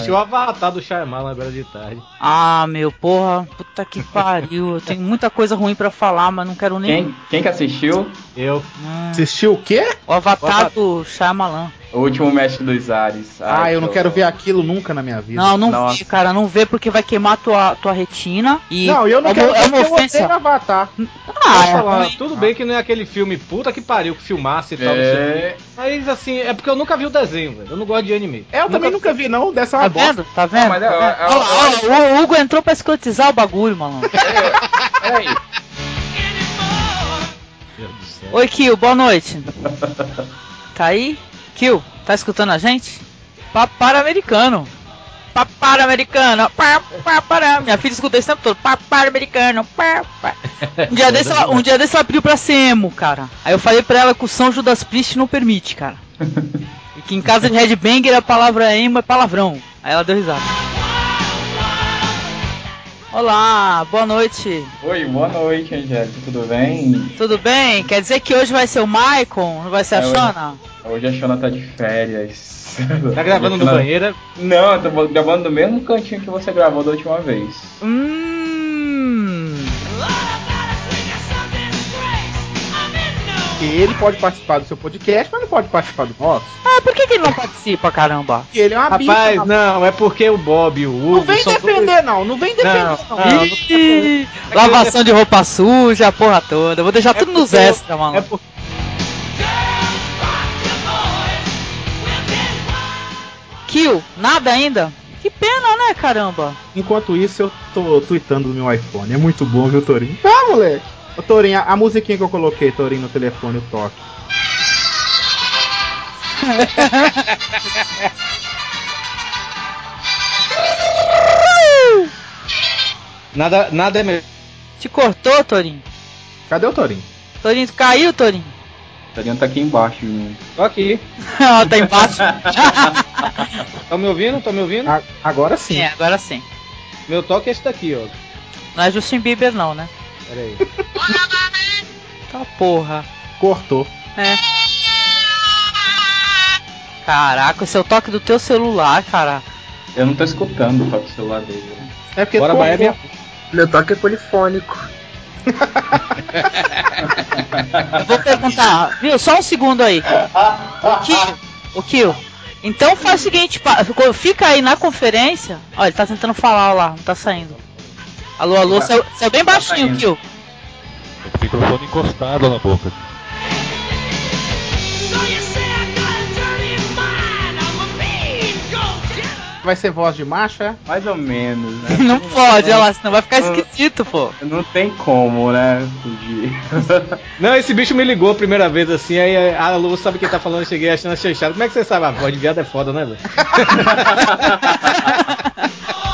Eu assisti o Avatar do Shyamalan agora de tarde. Ah, meu, porra, puta que pariu. Eu tenho muita coisa ruim pra falar, mas não quero nem. Quem, quem que assistiu? Eu. Hum, Assistiu o quê? o Avatar do Shyamalan. O último mestre dos ares. Ah, Ai, eu não que quero ver aquilo nunca na minha vida. Não, não Nossa. vê, cara, não vê porque vai queimar tua, tua retina. E Não, eu não é quero é uma eu ofensa. odeio Avatar. Ah, é falar, ruim. tudo bem que não é aquele filme puta que pariu que filmasse e tal. não. É, Mas assim, é porque eu nunca vi o desenho, velho. Eu não gosto de anime. É, eu também nunca vi, não. Dessa é Tá bosta. vendo? Tá vendo? mas é- é- é- Olha lá, olha o Hugo entrou pra escrotizar o bagulho, malandro. peraí. Oi, Kill, boa noite. Tá aí? Kill, tá escutando a gente? Papara americano. Papara americano. Pará. Minha filha escuta esse tempo todo. Papara americano. Pá. Um dia, desse ela, um dia desse ela pediu pra ser emo, cara. Aí eu falei pra ela que o São Judas Priest não permite, cara. E que em casa de Headbanger a palavra emo é palavrão. Aí ela deu risada. Olá, boa noite. Oi, boa noite, Angélica, tudo bem? Tudo bem? Quer dizer que hoje vai ser o Maicon, não vai ser a É, hoje- Shona? Hoje a Shona tá de férias. Tá gravando no banheiro? Não, eu tô gravando no mesmo cantinho que você gravou da última vez. Hum. Que ele pode participar do seu podcast, mas não pode participar do nosso. Ah, por que, que ele não participa, caramba? Porque ele é uma Rapaz, bicha. não, é porque o Bob e o Hugo Não vem defender, não. Não vem defender, Não, não. não. Lavação de roupa suja, a porra toda. Vou deixar É tudo nos porque- extras, mano. É porque Kill, nada ainda? Que pena, né, caramba? Enquanto isso, eu tô tweetando no meu iPhone. É muito bom, viu, Torinho? Tá, moleque. Ô, Torinho, a, a musiquinha que eu coloquei, Torinho, no telefone, o toque. nada, nada é melhor. Te cortou, Torinho? Cadê o Torinho? Torinho, tu caiu, Torinho? Shona tá aqui embaixo. né? Tô aqui. Ó, tá embaixo. Tá me ouvindo? Tá me ouvindo? A- agora sim. é, agora sim. Meu toque é esse daqui, ó. Não é Justin Bieber não, né? Pera aí. Tá porra. Cortou. É. Caraca, esse é o toque do teu celular, cara. Eu não tô escutando o toque do celular dele. É porque Bora. Bahia, minha Meu toque é polifônico. Eu vou perguntar, viu? Só um segundo aí. O Kio, o Kio. Então faz o seguinte, fica aí na conferência. Olha, ele tá tentando falar lá, não tá saindo. Alô, alô, Tá- saiu, saiu bem tá baixinho. Kio. O microfone encostado na boca. Vai ser voz de macho, é? Mais ou menos, né? Não pode, olha lá, senão vai ficar esquisito, pô. Não tem como, né? Fugir. Não, esse bicho me ligou a primeira vez assim, aí a Lu sabe quem tá falando, eu cheguei achando chanchado. Como é que você sabe? A voz de viado é foda, né, velho?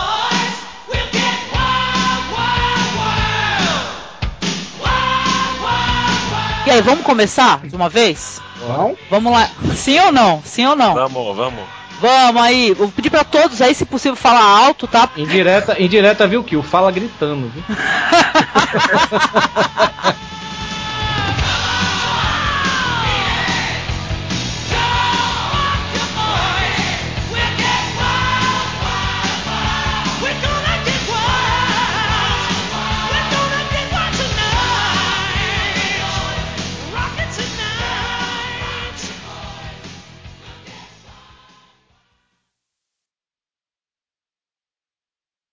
E aí, vamos começar de uma vez? Não? Vamos lá. Sim ou não? Sim ou não? Vamos, vamos. Vamos aí. Vou pedir pra todos aí, se possível, falar alto, tá? Indireta, indireta viu que o fala gritando, viu?